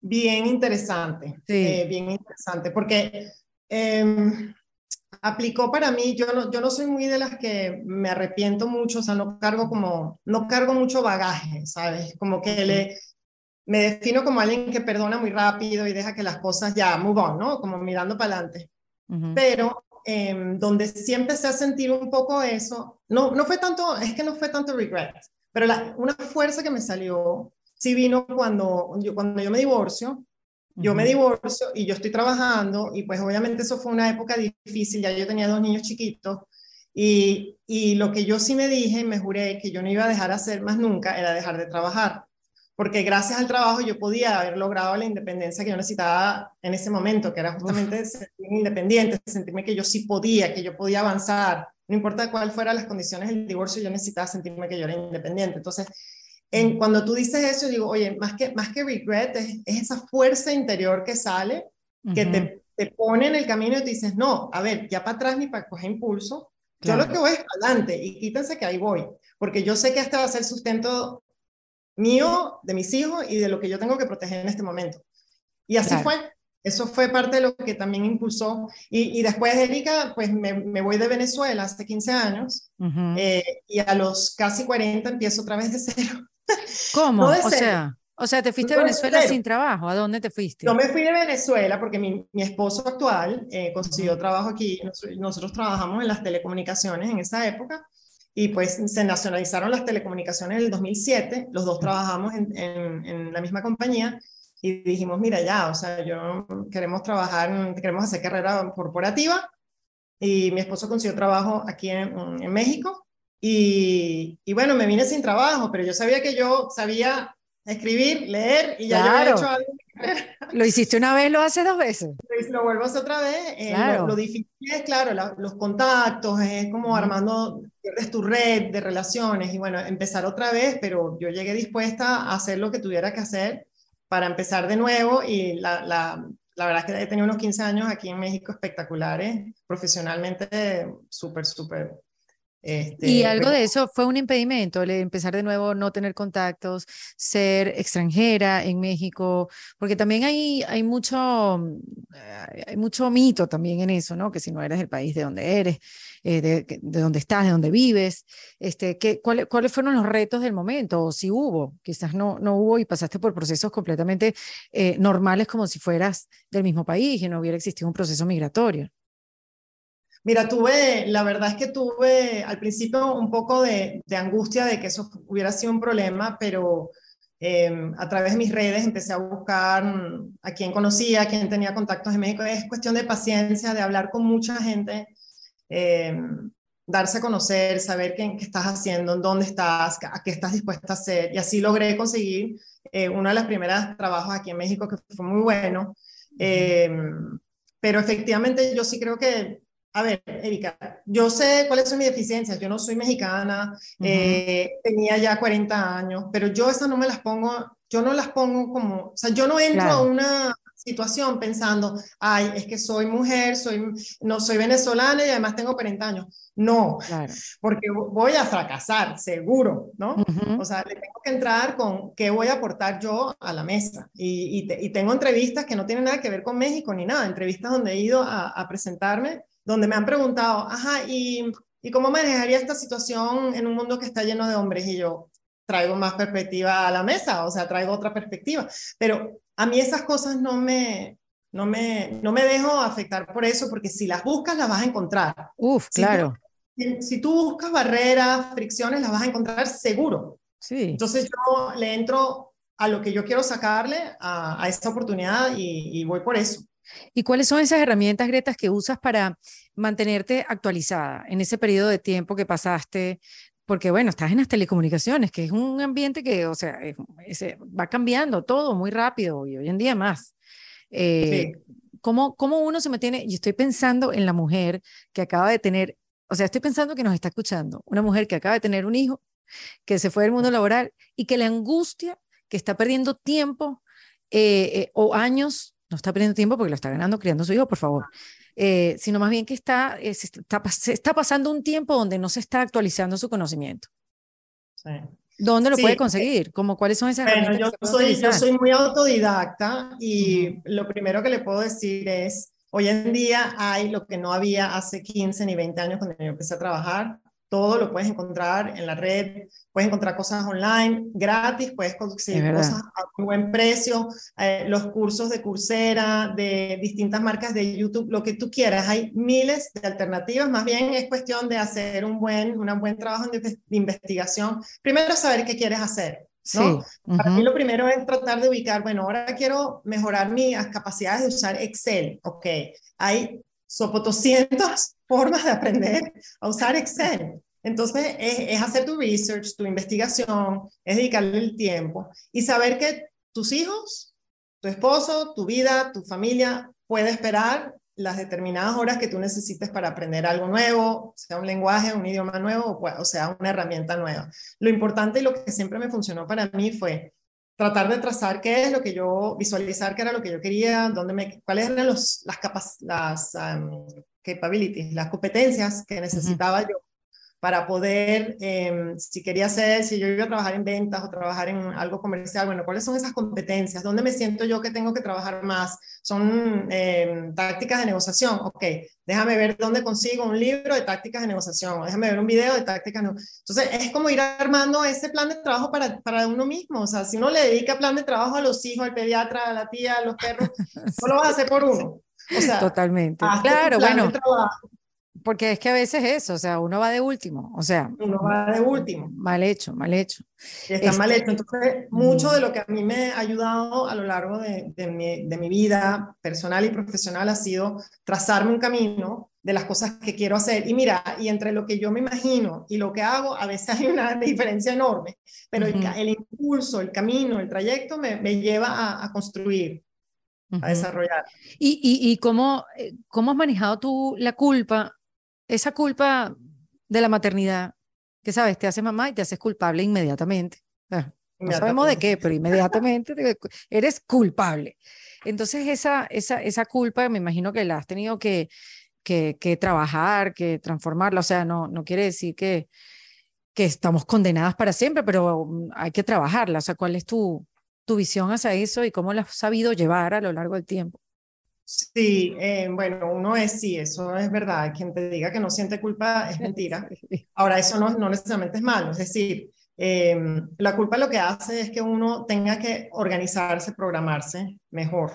Bien interesante, eh, bien interesante, porque em, aplicó para mí, yo no, yo no soy muy de las que me arrepiento mucho, o sea, no cargo como, no cargo mucho bagaje, ¿sabes? Como que le, me defino como alguien que perdona muy rápido y deja que las cosas ya move on, ¿no? Como mirando para adelante. Pero em, donde sí empecé a sentir un poco eso, no, no fue tanto, es que no fue tanto regret, pero la, una fuerza que me salió sí vino cuando yo, cuando yo me divorcio, yo me divorcio y yo estoy trabajando y pues obviamente eso fue una época difícil, ya yo tenía dos niños chiquitos y, y lo que yo sí me dije, me juré que yo no iba a dejar de hacer más nunca era dejar de trabajar, porque gracias al trabajo yo podía haber logrado la independencia que yo necesitaba en ese momento, que era justamente sentirme independiente, sentirme que yo sí podía, que yo podía avanzar, no importa cuáles fueran las condiciones del divorcio, yo necesitaba sentirme que yo era independiente. Entonces, en, cuando tú dices eso, digo, oye, más que, más que regret, es, esa fuerza interior que sale, que te, te, pone en el camino y te dices, no, a ver, ya para atrás ni para coger impulso, yo lo que voy es para adelante y quítense que ahí voy, porque yo sé que este va a ser sustento mío, de mis hijos y de lo que yo tengo que proteger en este momento. Y así fue. Eso fue parte de lo que también impulsó. Y, y después, Erika, pues me, me, voy de Venezuela hace 15 años eh, y a los casi 40 empiezo otra vez de cero. ¿Cómo? o sea, o sea, te fuiste de Venezuela sin trabajo. ¿A dónde te fuiste? Yo me fui de Venezuela porque mi, mi esposo actual eh, consiguió trabajo aquí. Nosotros, nosotros, trabajamos en las telecomunicaciones en esa época y pues se nacionalizaron las telecomunicaciones en el 2007. Los dos trabajamos en, en, en la misma compañía y dijimos, mira, ya, o sea, yo queremos trabajar, queremos hacer carrera corporativa y mi esposo consiguió trabajo aquí en, en México y, y, bueno, me vine sin trabajo, pero yo sabía que yo sabía escribir, leer y ya yo había hecho algo. Lo hiciste una vez, lo hace dos veces. Lo vuelvo a hacer otra vez. Eh, lo, lo, difícil es, claro, la, los contactos, es como armando, pierdes tu red de relaciones y bueno, empezar otra vez, pero yo llegué dispuesta a hacer lo que tuviera que hacer para empezar de nuevo y la, la, la verdad es que he tenido unos 15 años aquí en México espectaculares, profesionalmente súper, súper este, y algo de eso fue un impedimento, el empezar de nuevo, no tener contactos, ser extranjera en México, porque también hay, hay, mucho, hay mucho mito también en eso, ¿no? Que si no eres del país de donde eres, eh, de, de donde estás, de donde vives, este, ¿qué, cuál, ¿cuáles fueron los retos del momento? O si hubo, quizás no, no hubo y pasaste por procesos completamente eh, normales como si fueras del mismo país y no hubiera existido un proceso migratorio. Mira, tuve, la verdad es que tuve al principio un poco de, de angustia de que eso hubiera sido un problema, pero eh, a través de mis redes empecé a buscar a quién conocía, a quién tenía contactos en México. Es cuestión de paciencia, de hablar con mucha gente, eh, darse a conocer, saber qué, qué, estás haciendo, dónde estás, a qué estás dispuesta a hacer. Y así logré conseguir eh, uno de los primeros trabajos aquí en México que fue muy bueno. Eh, pero efectivamente yo sí creo que a ver, Erika, yo sé cuáles son mis deficiencias. Yo no soy mexicana, uh -huh. eh, tenía ya 40 años, pero yo esas no me las pongo, yo no las pongo como, o sea, yo no entro claro. a una situación pensando, ay, es que soy mujer, soy, no soy venezolana y además tengo 40 años. No, claro. porque voy a fracasar, seguro, ¿no? Uh -huh. O sea, le tengo que entrar con qué voy a aportar yo a la mesa. Y, y, te, y, tengo entrevistas que no tienen nada que ver con México ni nada, entrevistas donde he ido a, a presentarme donde me han preguntado, ajá, ¿y, ¿y cómo manejaría esta situación en un mundo que está lleno de hombres? Y yo traigo más perspectiva a la mesa, o sea, traigo otra perspectiva. Pero a mí esas cosas no me, no me, no me dejo afectar por eso, porque si las buscas, las vas a encontrar. Uf, si claro. Tú, si tú buscas barreras, fricciones, las vas a encontrar seguro. Sí. Entonces yo le entro a lo que yo quiero sacarle a, a esta oportunidad y, y voy por eso. ¿Y cuáles son esas herramientas, Greta, que usas para mantenerte actualizada en ese periodo de tiempo que pasaste? Porque, bueno, estás en las telecomunicaciones, que es un ambiente que, o sea, es, es, va cambiando todo muy rápido y hoy en día más. Eh, sí. ¿cómo, ¿Cómo uno se mantiene? Yo estoy pensando en la mujer que acaba de tener, o sea, estoy pensando que nos está escuchando, una mujer que acaba de tener un hijo, que se fue del mundo laboral y que le angustia que está perdiendo tiempo eh, eh, o años no está perdiendo tiempo porque lo está ganando criando a su hijo, por favor, eh, sino más bien que está, eh, se, está, se está pasando un tiempo donde no se está actualizando su conocimiento. Sí. ¿Dónde lo sí. puede conseguir? ¿Cómo, ¿Cuáles son esas bueno, yo soy, yo soy muy autodidacta y uh -huh. lo primero que le puedo decir es, hoy en día hay lo que no había hace 15 ni 20 años cuando yo empecé a trabajar, todo lo puedes encontrar en la red, puedes encontrar cosas online gratis, puedes conseguir cosas a muy buen precio, eh, los cursos de Coursera, de distintas marcas de YouTube, lo que tú quieras, hay miles de alternativas, más bien es cuestión de hacer un buen, un buen trabajo de, investigación, primero saber qué quieres hacer, ¿no? Sí. Uh -huh. Para mí lo primero es tratar de ubicar, bueno, ahora quiero mejorar mis capacidades de usar Excel, ok, hay sopotoscientos formas de aprender a usar Excel. Entonces, es, es, hacer tu research, tu investigación, es dedicarle el tiempo y saber que tus hijos, tu esposo, tu vida, tu familia puede esperar las determinadas horas que tú necesites para aprender algo nuevo, sea un lenguaje, un idioma nuevo o sea una herramienta nueva. Lo importante y lo que siempre me funcionó para mí fue tratar de trazar qué es lo que yo, visualizar qué era lo que yo quería, dónde me, cuáles eran los, las, capac, las um, capabilities, las competencias que necesitaba uh -huh. yo para poder, em, si quería hacer, si yo iba a trabajar en ventas o trabajar en algo comercial, bueno, ¿cuáles son esas competencias? ¿Dónde me siento yo que tengo que trabajar más? ¿Son em, tácticas de negociación? Ok, déjame ver dónde consigo un libro de tácticas de negociación, o déjame ver un video de tácticas de negociación. Entonces, es como ir armando ese plan de trabajo para, para uno mismo. O sea, si uno le dedica plan de trabajo a los hijos, al pediatra, a la tía, a los perros, no lo vas a hacer por uno. O sea, Totalmente. Claro, bueno porque es que a veces eso, o sea, uno va de último, o sea. Uno va de último. Mal hecho, mal hecho. está mal este, hecho. Entonces, mucho de lo que a mí me ha ayudado a lo largo de, de, mi, de, mi, vida personal y profesional ha sido trazarme un camino de las cosas que quiero hacer. Y mira, y entre lo que yo me imagino y lo que hago, a veces hay una diferencia enorme, pero el, el, impulso, el camino, el trayecto me, me lleva a, a construir. A desarrollar. ¿Y, y, y cómo, eh, cómo has manejado tú la culpa esa culpa de la maternidad, que sabes, te hace mamá y te haces culpable inmediatamente. No sabemos de qué, pero inmediatamente eres culpable. Entonces esa, esa, esa culpa me imagino que la has tenido que, que, que trabajar, que transformarla. O sea, no, no quiere decir que, que estamos condenadas para siempre, pero mm, hay que trabajarla. O sea, ¿cuál es tu, tu visión hacia eso y cómo la has sabido llevar a lo largo del tiempo? Sí, eh, bueno, uno es, sí, eso es verdad. Quien te diga que no siente culpa es mentira. Ahora, eso no, no necesariamente es malo. Es decir, em, la culpa lo que hace es que uno tenga que organizarse, programarse mejor.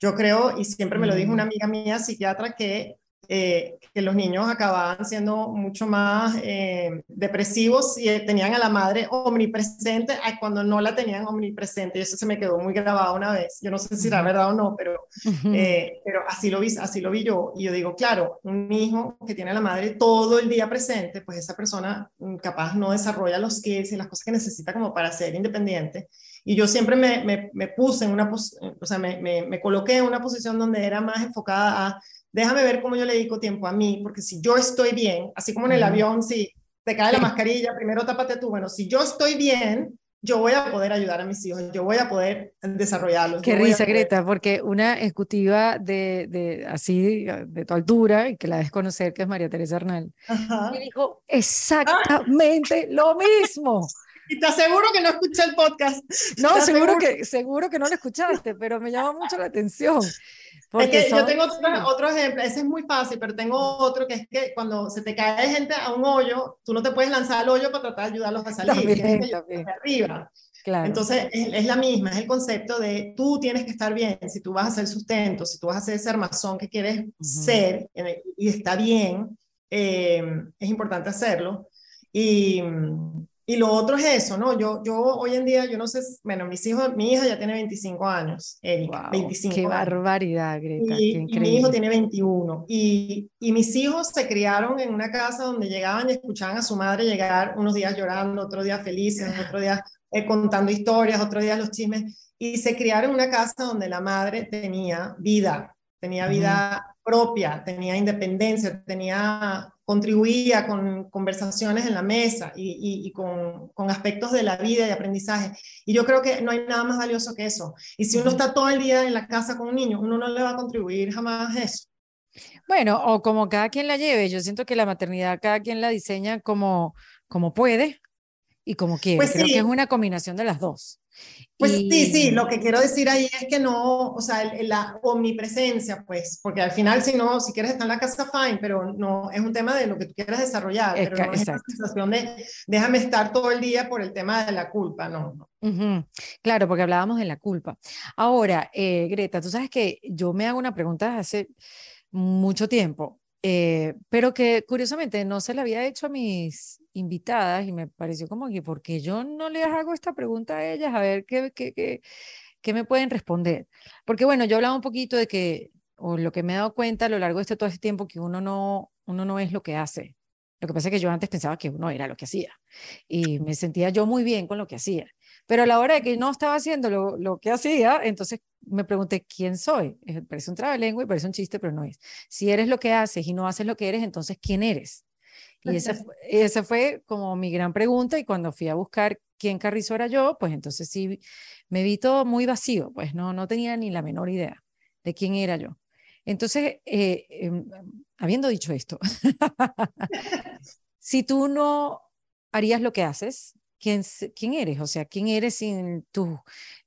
Yo creo, y siempre me lo dijo una mm. amiga mía psiquiatra, que eh, que los niños acababan siendo mucho más eh, depresivos y tenían a la madre omnipresente cuando no la tenían omnipresente. Y eso se me quedó muy grabado una vez. Yo no sé si era verdad o no, pero, eh, pero así, lo vi, así lo vi yo. Y yo digo, claro, un hijo que tiene a la madre todo el día presente, pues esa persona mm, capaz no desarrolla los skills y las cosas que necesita como para ser independiente. Y yo siempre me, me, me puse en una, o sea, me, me, coloqué en una posición donde era más enfocada a déjame ver cómo yo le dedico tiempo a mí, porque si yo estoy bien, así como en el avión, si te cae la mascarilla, primero tápate tú, bueno, si yo estoy bien, yo voy a poder ayudar a mis hijos, yo voy a poder desarrollarlos. Qué risa, Greta, porque una ejecutiva de, de, así, de tu altura, y que la desconocer, que es María Teresa Arnal, me dijo exactamente lo mismo. Y te aseguro que no escuché el podcast. No, seguro que, seguro que no lo escuchaste, pero me llama mucho la atención. Es que yo tengo otro, ejemplo, ese es muy fácil, pero tengo otro que es que cuando se te cae gente a un hoyo, tú no te puedes lanzar al hoyo para tratar de ayudarlos a salir, también, tienes arriba. Claro. Entonces es, la misma, es el concepto de tú tienes que estar bien, si tú vas a hacer sustento, si tú vas a ser ese armazón que quieres ser y está bien, eh, es importante hacerlo. Y, y lo otro es eso, ¿no? Yo, yo hoy en día, yo no sé, bueno, mis hijos, mi hija ya tiene 25 años, Erika, 25 Qué barbaridad, Greta. Y, mi hijo tiene 21. Y, y mis hijos se criaron en una casa donde llegaban y escuchaban a su madre llegar unos días llorando, otros días felices, otros días eh, contando historias, otros días los chismes. Y se criaron en una casa donde la madre tenía vida, tenía vida propia, tenía independencia, tenía contribuía con conversaciones en la mesa y, con, con, aspectos de la vida y aprendizaje. Y yo creo que no hay nada más valioso que eso. Y si uno está todo el día en la casa con un niño, uno no le va a contribuir jamás eso. Bueno, o como cada quien la lleve. Yo siento que la maternidad cada quien la diseña como, como puede y como quiere. Pues creo que es una combinación de las dos. Pues sí, sí, lo que quiero decir ahí es que no, o sea, la omnipresencia, pues, porque al final si no, si quieres estar en la casa, fine, pero no, es un tema de lo que tú quieras desarrollar, pero no es la sensación de déjame estar todo el día por el tema de la culpa, no. Claro, porque hablábamos de la culpa. Ahora, eh, Greta, tú sabes que yo me hago una pregunta hace mucho tiempo, eh, pero que curiosamente no se la había hecho a mis invitadas y me pareció como que, ¿por qué yo no les hago esta pregunta a ellas? A ver qué, qué, qué, qué me pueden responder. Porque bueno, yo hablaba un poquito de que, o lo que me he dado cuenta a lo largo de este todo este tiempo, que uno no, uno no es lo que hace. Lo que pasa es que yo antes pensaba que uno era lo que hacía y me sentía yo muy bien con lo que hacía. Pero a la hora de que no estaba haciendo lo, lo que hacía, entonces me pregunté, ¿quién soy? Parece un trabalengua y parece un chiste, pero no es. Si eres lo que haces y no haces lo que eres, entonces, ¿quién eres? Y esa, esa fue como mi gran pregunta y cuando fui a buscar quién Carrizo era yo, pues entonces sí me vi todo muy vacío, pues no, no tenía ni la menor idea de quién era yo. Entonces, eh, em, habiendo dicho esto, si tú no harías lo que haces, ¿quién, quién eres? O sea, ¿quién eres sin tus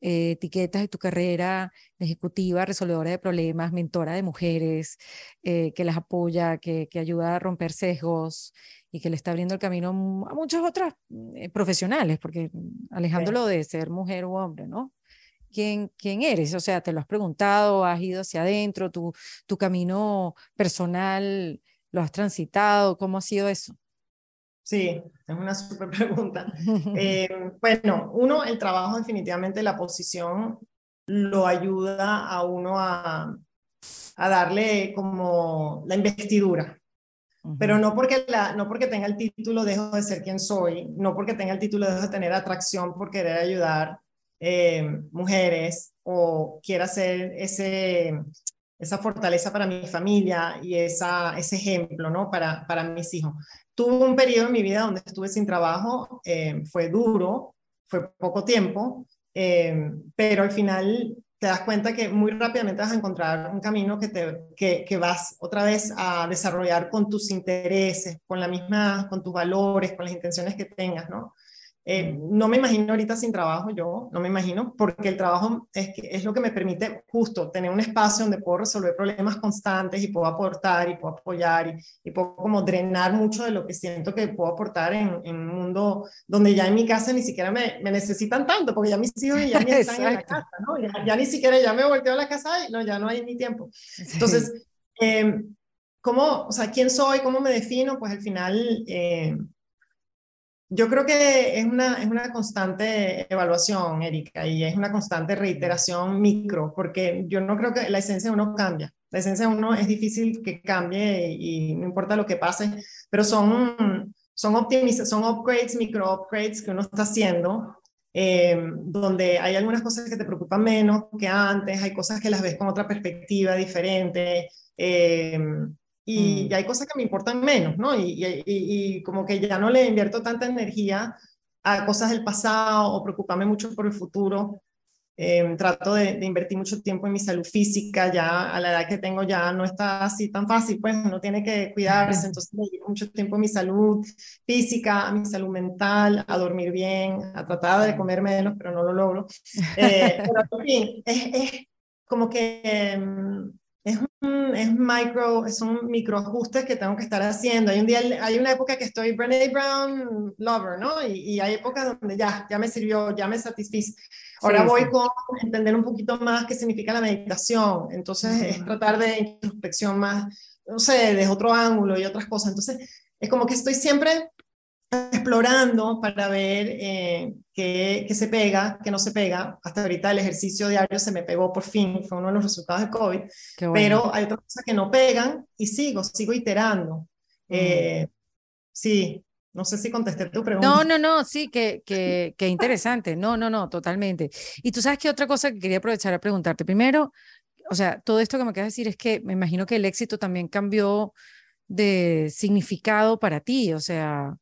eh, etiquetas de tu carrera de ejecutiva, resolvedora de problemas, mentora de mujeres, eh, que las apoya, que, que, ayuda a romper sesgos y que le está abriendo el camino a muchos otros eh, profesionales, porque alejándolo de ser mujer u hombre, ¿no? ¿Quién, ¿Quién eres? O sea, te lo has preguntado, has ido hacia adentro, tu, tu camino personal lo has transitado, ¿cómo ha sido eso? Sí, es una súper pregunta. Eh, bueno, uno, el trabajo definitivamente, la posición lo ayuda a uno a, a darle como la investidura. Pero no porque, la, no porque tenga el título dejo de ser quien soy, no porque tenga el título dejo de tener atracción por querer ayudar eh, mujeres o quiera hacer ese, esa fortaleza para mi familia y esa, ese ejemplo ¿no? para, para mis hijos. Tuve un periodo en mi vida donde estuve sin trabajo, eh, fue duro, fue poco tiempo, eh, pero al final te das cuenta que muy rápidamente vas a encontrar un camino que, te, que, que, vas otra vez a desarrollar con tus intereses, con la misma, con tus valores, con las intenciones que tengas, ¿no? Eh, no me imagino ahorita sin trabajo yo, no me imagino, porque el trabajo es, que, es lo que me permite justo tener un espacio donde puedo resolver problemas constantes y puedo aportar y puedo apoyar y, y puedo como drenar mucho de lo que siento que puedo aportar en, en, un mundo donde ya en mi casa ni siquiera me, me necesitan tanto, porque ya mis hijos ya ni están en la casa, ¿no? Ya, ya, ni siquiera ya me volteo a la casa y no, ya no hay ni tiempo. Entonces, eh, ¿cómo, o sea, quién soy, cómo me defino? Pues al final... Eh, yo creo que es una, es una constante evaluación, Erika, y es una constante reiteración micro, porque yo no creo que la esencia de uno cambia. La esencia de uno es difícil que cambie y, no importa lo que pase, pero son, son, son upgrades, micro upgrades que uno está haciendo, eh, donde hay algunas cosas que te preocupan menos que antes, hay cosas que las ves con otra perspectiva diferente. Eh, y, mm. hay cosas que me importan menos, ¿no? Y, y, y, como que ya no le invierto tanta energía a cosas del pasado o preocuparme mucho por el futuro. Eh, trato de, de, invertir mucho tiempo en mi salud física, ya a la edad que tengo ya no está así tan fácil, pues uno tiene que cuidarse, entonces dedico mucho tiempo a mi salud física, a mi salud mental, a dormir bien, a tratar de comer menos, pero no lo logro. Eh, pero en fin, es, es como que... Es un, es micro, es un microajustes que tengo que estar haciendo. Hay un día, hay una época que estoy Brené Brown lover, ¿no? Y, y, hay épocas donde ya, ya me sirvió, ya me satisfice. Ahora voy con entender un poquito más qué significa la meditación. Entonces es tratar de introspección más, no sé, desde otro ángulo y otras cosas. Entonces es como que estoy siempre explorando para ver eh, qué, qué, se pega, qué no se pega. Hasta ahorita el ejercicio diario se me pegó por fin, fue uno de los resultados de COVID, bueno. pero hay otras cosas que no pegan y sigo, sigo iterando. Mm. Eh, sí, no sé si contesté tu pregunta. No, no, no, sí, que, que, que interesante. No, no, no, totalmente. Y tú sabes que otra cosa que quería aprovechar a preguntarte. Primero, o sea, todo esto que me acabas de decir es que me imagino que el éxito también cambió de significado para ti, o sea,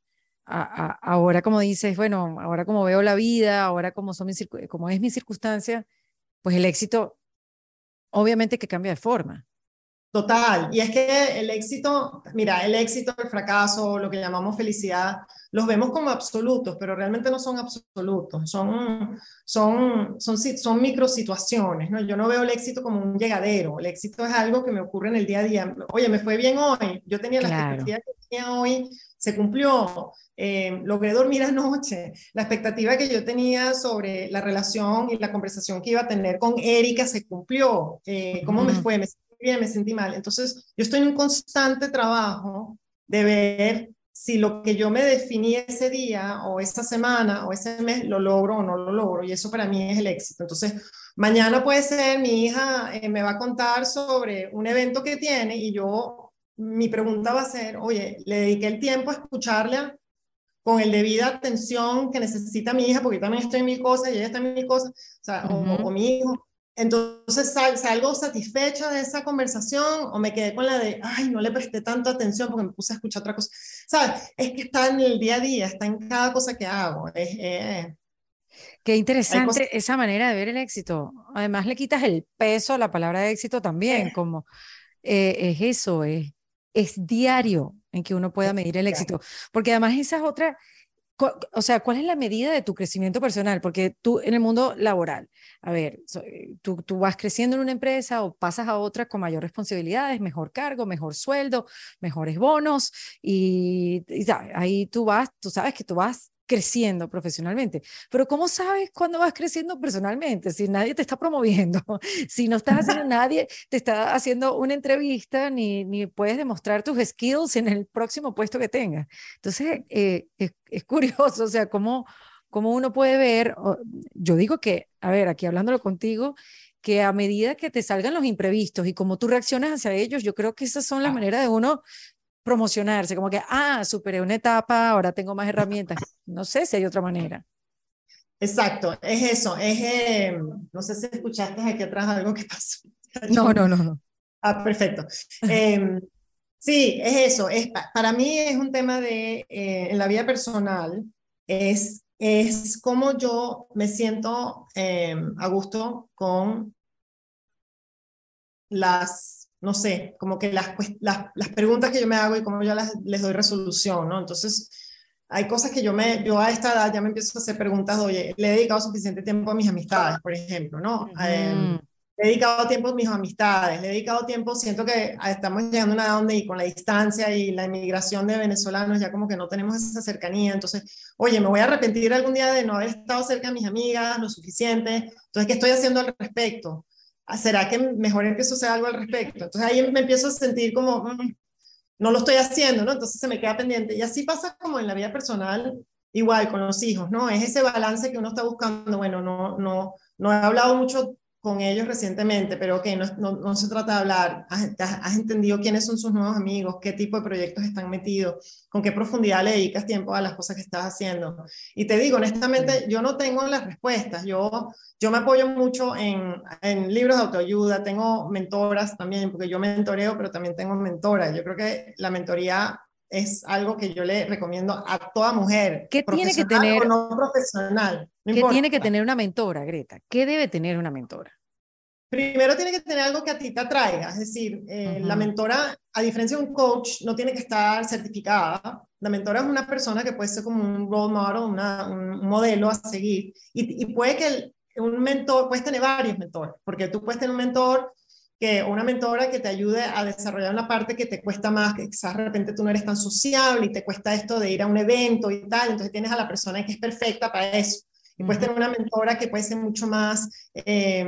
a, a, ahora como dices, bueno, ahora como veo la vida, ahora como, son mis, como es mi circunstancia, pues el éxito obviamente que cambia de forma. Total, y es que el éxito, mira, el éxito, el fracaso, lo que llamamos felicidad, los vemos como absolutos, pero realmente no son absolutos, son, son, son, son micro situaciones, ¿no? Yo no veo el éxito como un llegadero, el éxito es algo que me ocurre en el día a día. Oye, me fue bien hoy, yo tenía la claro. expectativa que tenía hoy, se cumplió, eh, logré dormir anoche, la expectativa que yo tenía sobre la relación y la conversación que iba a tener con Erika se cumplió, eh, ¿cómo mm. me fue? Me sentí bien, me sentí mal. Entonces, yo estoy en un constante trabajo de ver si lo que yo me definí ese día o esa semana o ese mes lo logro o no lo logro. Y eso para mí es el éxito. Entonces, mañana puede ser, mi hija eh, me va a contar sobre un evento que tiene y yo mi pregunta va a ser, oye, le dediqué el tiempo a escucharle con el debida atención que necesita mi hija, porque yo también estoy en mi cosa y ella está en mi cosa, o, sea, uh -huh. o, o, mi hijo. Entonces sal, salgo satisfecha de esa conversación o me quedé con la de, ay, no le presté tanta atención porque me puse a escuchar otra cosa. ¿Sabes? Es que está en el día a día, está en cada cosa que hago. Es, eh, Qué interesante esa manera de ver el éxito. Además le quitas el peso a la palabra de éxito también, eh. como eh, es eso, es es diario. en que uno pueda medir el éxito. Porque además esa es otra, o sea, ¿cuál es la medida de tu crecimiento personal? Porque tú en el mundo laboral, a ver, tú, tú, vas creciendo en una empresa o pasas a otra con mayor responsabilidades, mejor cargo, mejor sueldo, mejores bonos y, y ahí tú vas, tú sabes que tú vas creciendo profesionalmente. Pero ¿cómo sabes cuándo vas creciendo personalmente? Si nadie te está promoviendo, si no estás haciendo, nadie te está haciendo una entrevista, ni, ni puedes demostrar tus skills en el próximo puesto que tengas. Entonces, eh, es, es, curioso, o sea, cómo, cómo uno puede ver, yo digo que, a ver, aquí hablándolo contigo, que a medida que te salgan los imprevistos y cómo tú reaccionas hacia ellos, yo creo que esas son las maneras de uno promocionarse, como que, ah, superé una etapa, ahora tengo más herramientas. No sé si hay otra manera. Exacto, es eso, es, eh, no sé si escuchaste aquí atrás algo que pasó. No, no, no, no. Ah, perfecto. Em, sí, es eso, es, para mí es un tema de, eh, en la vida personal, es, es cómo yo me siento em, a gusto con las no sé, como que las, las, las, preguntas que yo me hago y cómo yo las, les doy resolución, ¿no? Entonces, hay cosas que yo, me, yo a esta edad ya me empiezo a hacer preguntas, oye, le he dedicado suficiente tiempo a mis amistades, por ejemplo, ¿no? Em, le he dedicado tiempo a mis amistades, le he dedicado tiempo, siento que estamos llegando a una edad donde y con la distancia y la inmigración de venezolanos ya como que no tenemos esa cercanía, entonces, oye, me voy a arrepentir algún día de no haber estado cerca de mis amigas lo suficiente, entonces, ¿qué estoy haciendo al respecto? ¿Será que mejor empiezo a hacer algo al respecto? Entonces ahí me empiezo a sentir como, mm, no lo estoy haciendo, ¿no? Entonces se me queda pendiente. Y así pasa como en la vida personal, igual con los hijos, ¿no? Es ese balance que uno está buscando. Bueno, no, no, no he hablado mucho con ellos recientemente, pero que no, no, no, se trata de hablar, has, has, entendido quiénes son sus nuevos amigos, qué tipo de proyectos están metidos, con qué profundidad le dedicas tiempo a las cosas que estás haciendo. Y te digo, honestamente, yo no tengo las respuestas, yo, yo me apoyo mucho en, en libros de autoayuda, tengo mentoras también, porque yo mentoreo, pero también tengo mentoras. Yo creo que la mentoría es algo que yo le recomiendo a toda mujer. ¿Qué tiene que tener? O no profesional. ¿Qué tiene que tener una mentora, Greta? ¿Qué debe tener una mentora? Primero tiene que tener algo que a ti te atraiga, es decir, eh, la mentora, a diferencia de un coach, no tiene que estar certificada. La mentora es una persona que puede ser como un role model, una, un modelo a seguir. Y, y puede que un mentor, puedes tener varios mentores, porque tú puedes tener un mentor que una mentora que te ayude a desarrollar una parte que te cuesta más, que quizás de repente tú no eres tan sociable y te cuesta esto de ir a un evento y tal, entonces tienes a la persona que es perfecta para eso. Y puedes tener una mentora que puede ser mucho más eh,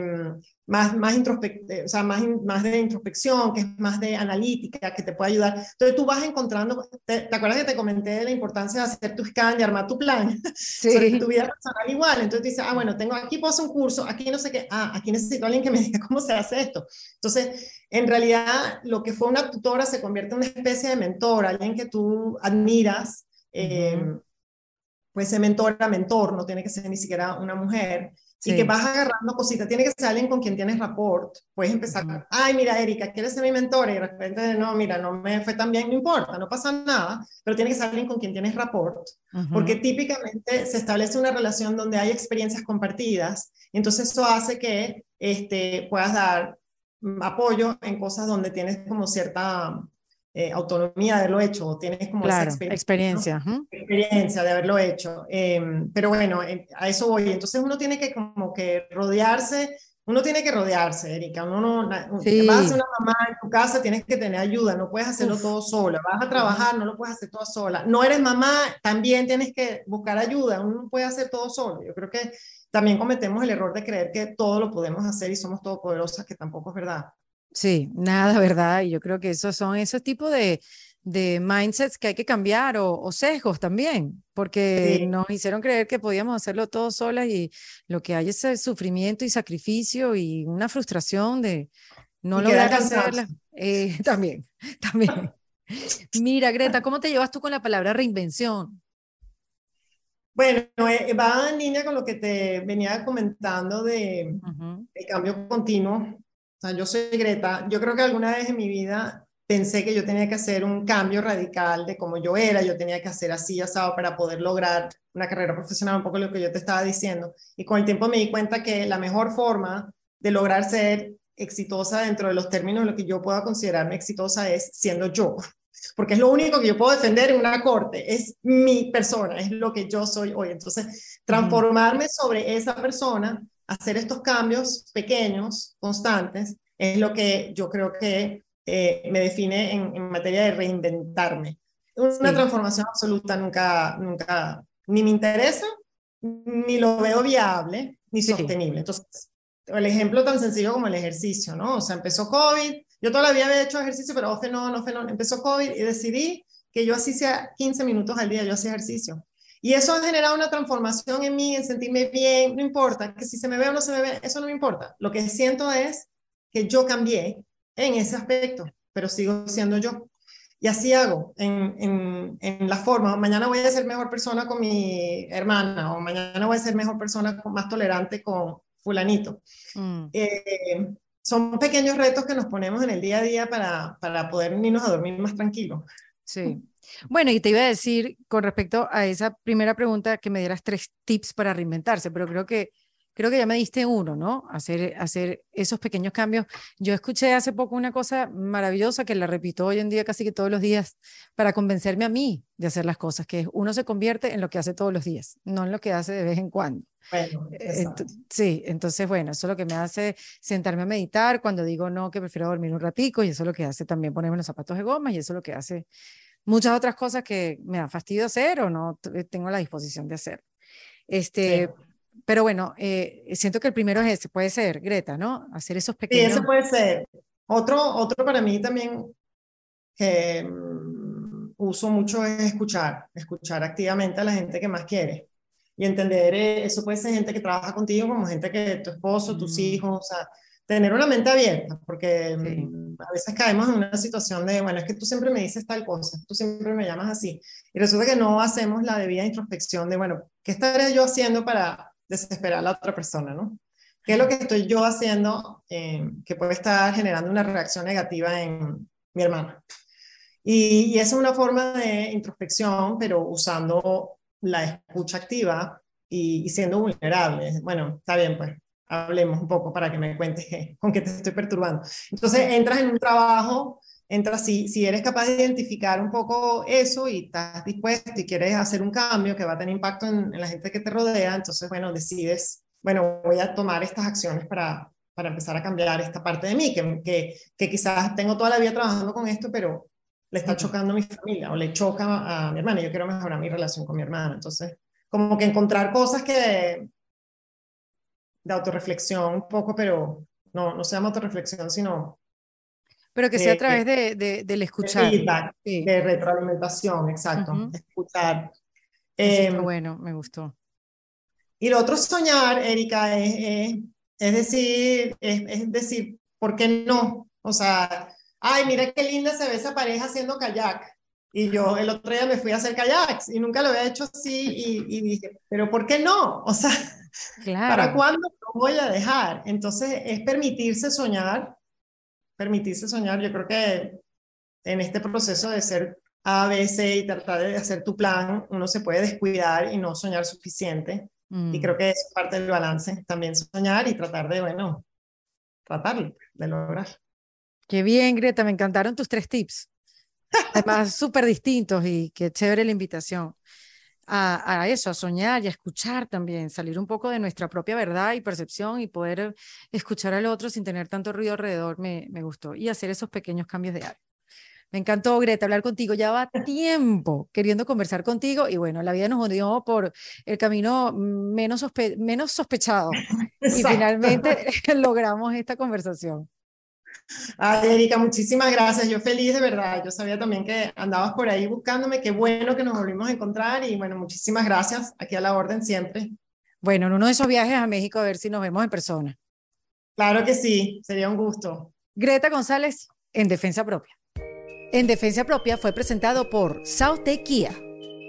más, más, eh, o sea, más, más de introspección, que es más de analítica, que te puede ayudar. Entonces tú vas encontrando, ¿te, acuerdas que te comenté de la importancia de hacer tu scan y armar tu plan? Sí. Sobre tu vida personal igual. Entonces dices, ah, bueno, tengo aquí puedo hacer un curso, aquí no sé qué, ah, aquí necesito a alguien que me diga cómo se hace esto. Entonces, en realidad, lo que fue una tutora se convierte en una especie de mentor, alguien que tú admiras. Eh, puede ser mentora, mentor, no tiene que ser ni siquiera una mujer, y que vas agarrando cositas. Tiene que ser alguien con quien tienes rapport. Puedes empezar, ay, mira, Erika, ¿quieres ser mi mentora? Y de repente, no, mira, no me fue tan bien, no importa, no pasa nada, pero tiene que ser alguien con quien tienes rapport, porque típicamente se establece una relación donde hay experiencias compartidas, y entonces eso hace que este, puedas dar mm, apoyo en cosas donde tienes como cierta eh, autonomía de haberlo hecho, tienes como esa experiencia, experiencia, de haberlo hecho. Em, pero bueno, a eso voy. Entonces uno tiene que como que rodearse, uno tiene que rodearse, Erika. Uno no, vas a ser una mamá en tu casa, tienes que tener ayuda, no puedes hacerlo todo sola. Vas a trabajar, no lo puedes hacer todo sola. No eres mamá, también tienes que buscar ayuda, uno no puede hacer todo solo. Yo creo que también cometemos el error de creer que todo lo podemos hacer y somos todopoderosas, que tampoco es verdad. Sí, nada, ¿verdad? Y yo creo que esos son esos tipos de, de mindsets que hay que cambiar o, sesgos también, porque nos hicieron creer que podíamos hacerlo todos solas y lo que hay es el sufrimiento y sacrificio y una frustración de no lograr hacerla. Eh, también, también. Mira, Greta, ¿cómo te llevas tú con la palabra reinvención? Bueno, eh, va en línea con lo que te venía comentando de el cambio continuo o sea, yo soy Greta. Yo creo que alguna vez en mi vida pensé que yo tenía que hacer un cambio radical de cómo yo era, yo tenía que hacer así, asado, para poder lograr una carrera profesional, un poco lo que yo te estaba diciendo. Y con el tiempo me di cuenta que la mejor forma de lograr ser exitosa dentro de los términos de lo que yo pueda considerarme exitosa es siendo yo. porque es lo único que yo puedo defender en una corte, es mi persona, es lo que yo soy hoy. Entonces, transformarme sobre esa persona, hacer estos cambios pequeños, constantes, es lo que yo creo que eh, me define en, materia de reinventarme. Una transformación absoluta nunca, nunca, ni me interesa, ni lo veo viable, ni sostenible. Entonces, el ejemplo tan sencillo como el ejercicio, ¿no? O sea, empezó COVID, yo todavía había hecho ejercicio, pero no, no, no, empezó COVID y decidí que yo así sea 15 minutos al día, yo hacía ejercicio. Y eso ha generado una transformación en mí, en sentirme bien, no importa, que si se me ve o no se me ve, eso no me importa. Lo que siento es que yo cambié en ese aspecto, pero sigo siendo yo. Y así hago en, en, en, la forma. Mañana voy a ser mejor persona con mi hermana o mañana voy a ser mejor persona, con, más tolerante con fulanito. Mm. Eh, son pequeños retos que nos ponemos en el día a día para, para poder irnos a dormir más tranquilos. Sí. Bueno, y te iba a decir con respecto a esa primera pregunta que me dieras tres tips para reinventarse, pero creo que creo que ya me diste uno, ¿no? Hacer, hacer esos pequeños cambios. Yo escuché hace poco una cosa maravillosa que la repito hoy en día casi que todos los días para convencerme a mí de hacer las cosas, que uno se convierte en lo que hace todos los días, no en lo que hace de vez en cuando. Bueno, eh, sí, entonces, bueno, eso es lo que me hace sentarme a meditar cuando digo no, que prefiero dormir un ratico y eso es lo que hace también ponerme los zapatos de goma y eso es lo que hace muchas otras cosas que me da fastidio hacer o no tengo la disposición de hacer. Este, pero bueno, eh, siento que el primero es ese, puede ser, Greta, ¿no? Hacer esos pequeños... Sí, eso puede ser. Otro, otro para mí también que mm, uso mucho es escuchar, escuchar activamente a la gente que más quiere. Y entender, eh, eso puede ser gente que trabaja contigo como gente que tu esposo, tus hijos, o sea, tener una mente abierta, porque mm, a veces caemos en una situación de, bueno, es que tú siempre me dices tal cosa, tú siempre me llamas así, y resulta que no hacemos la debida introspección de, bueno, ¿qué estaré yo haciendo para desesperar a la otra persona, ¿no? ¿Qué es lo que estoy yo haciendo eh, que puede estar generando una reacción negativa en mi hermana? Y, y esa es una forma de introspección, pero usando la escucha activa y, y, siendo vulnerable. Bueno, está bien, pues hablemos un poco para que me cuentes con qué te estoy perturbando. Entonces, entras en un trabajo, entras, si, si eres capaz de identificar un poco eso y estás dispuesto y quieres hacer un cambio que va a tener impacto en, la gente que te rodea, entonces, bueno, decides, bueno, voy a tomar estas acciones para, para empezar a cambiar esta parte de mí, que, que, que quizás tengo toda la vida trabajando con esto, pero le está chocando a mi familia o le choca a mi hermana. Yo quiero mejorar mi relación con mi hermana. Entonces, como que encontrar cosas que de autorreflexión un poco, pero no, no se llama autorreflexión, sino... Pero que sea a través de, de, del escuchar. De, de retroalimentación, exacto. Escuchar. Eh, bueno, me gustó. Y lo otro soñar, Erika, es, es, decir, es, es, decir, ¿por qué no? O sea, ay, mira qué linda se ve esa pareja haciendo kayak. Y yo el otro día me fui a hacer kayaks y nunca lo había hecho así y, y dije, pero ¿por qué no? O sea, ¿Para cuándo lo voy a dejar? Entonces, es permitirse soñar, permitirse soñar. Yo creo que en este proceso de ser A, B, C y tratar de hacer tu plan, uno se puede descuidar y no soñar suficiente. Y mm. creo que es parte del balance, también soñar y tratar de, bueno, tratarlo, de lograr. Qué bien, Greta, me encantaron tus tres tips. Además, súper distintos y qué chévere la invitación a, eso, a soñar y a escuchar también, salir un poco de nuestra propia verdad y percepción y poder escuchar al otro sin tener tanto ruido alrededor, me, me gustó. Y hacer esos pequeños cambios de hábito. Me encantó, Greta, hablar contigo. Ya va tiempo queriendo conversar contigo y bueno, la vida nos dio por el camino menos, menos sospechado y finalmente logramos esta conversación. Ay, Erika, muchísimas gracias. Yo feliz de verdad. Yo sabía también que andabas por ahí buscándome. Qué bueno que nos volvimos a encontrar y bueno, muchísimas gracias. Aquí a la orden siempre. Bueno, en uno de esos viajes a México a ver si nos vemos en persona. Claro que sí, sería un gusto. Greta González, en Defensa Propia. En Defensa Propia fue presentado por Saute Kia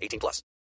18 plus.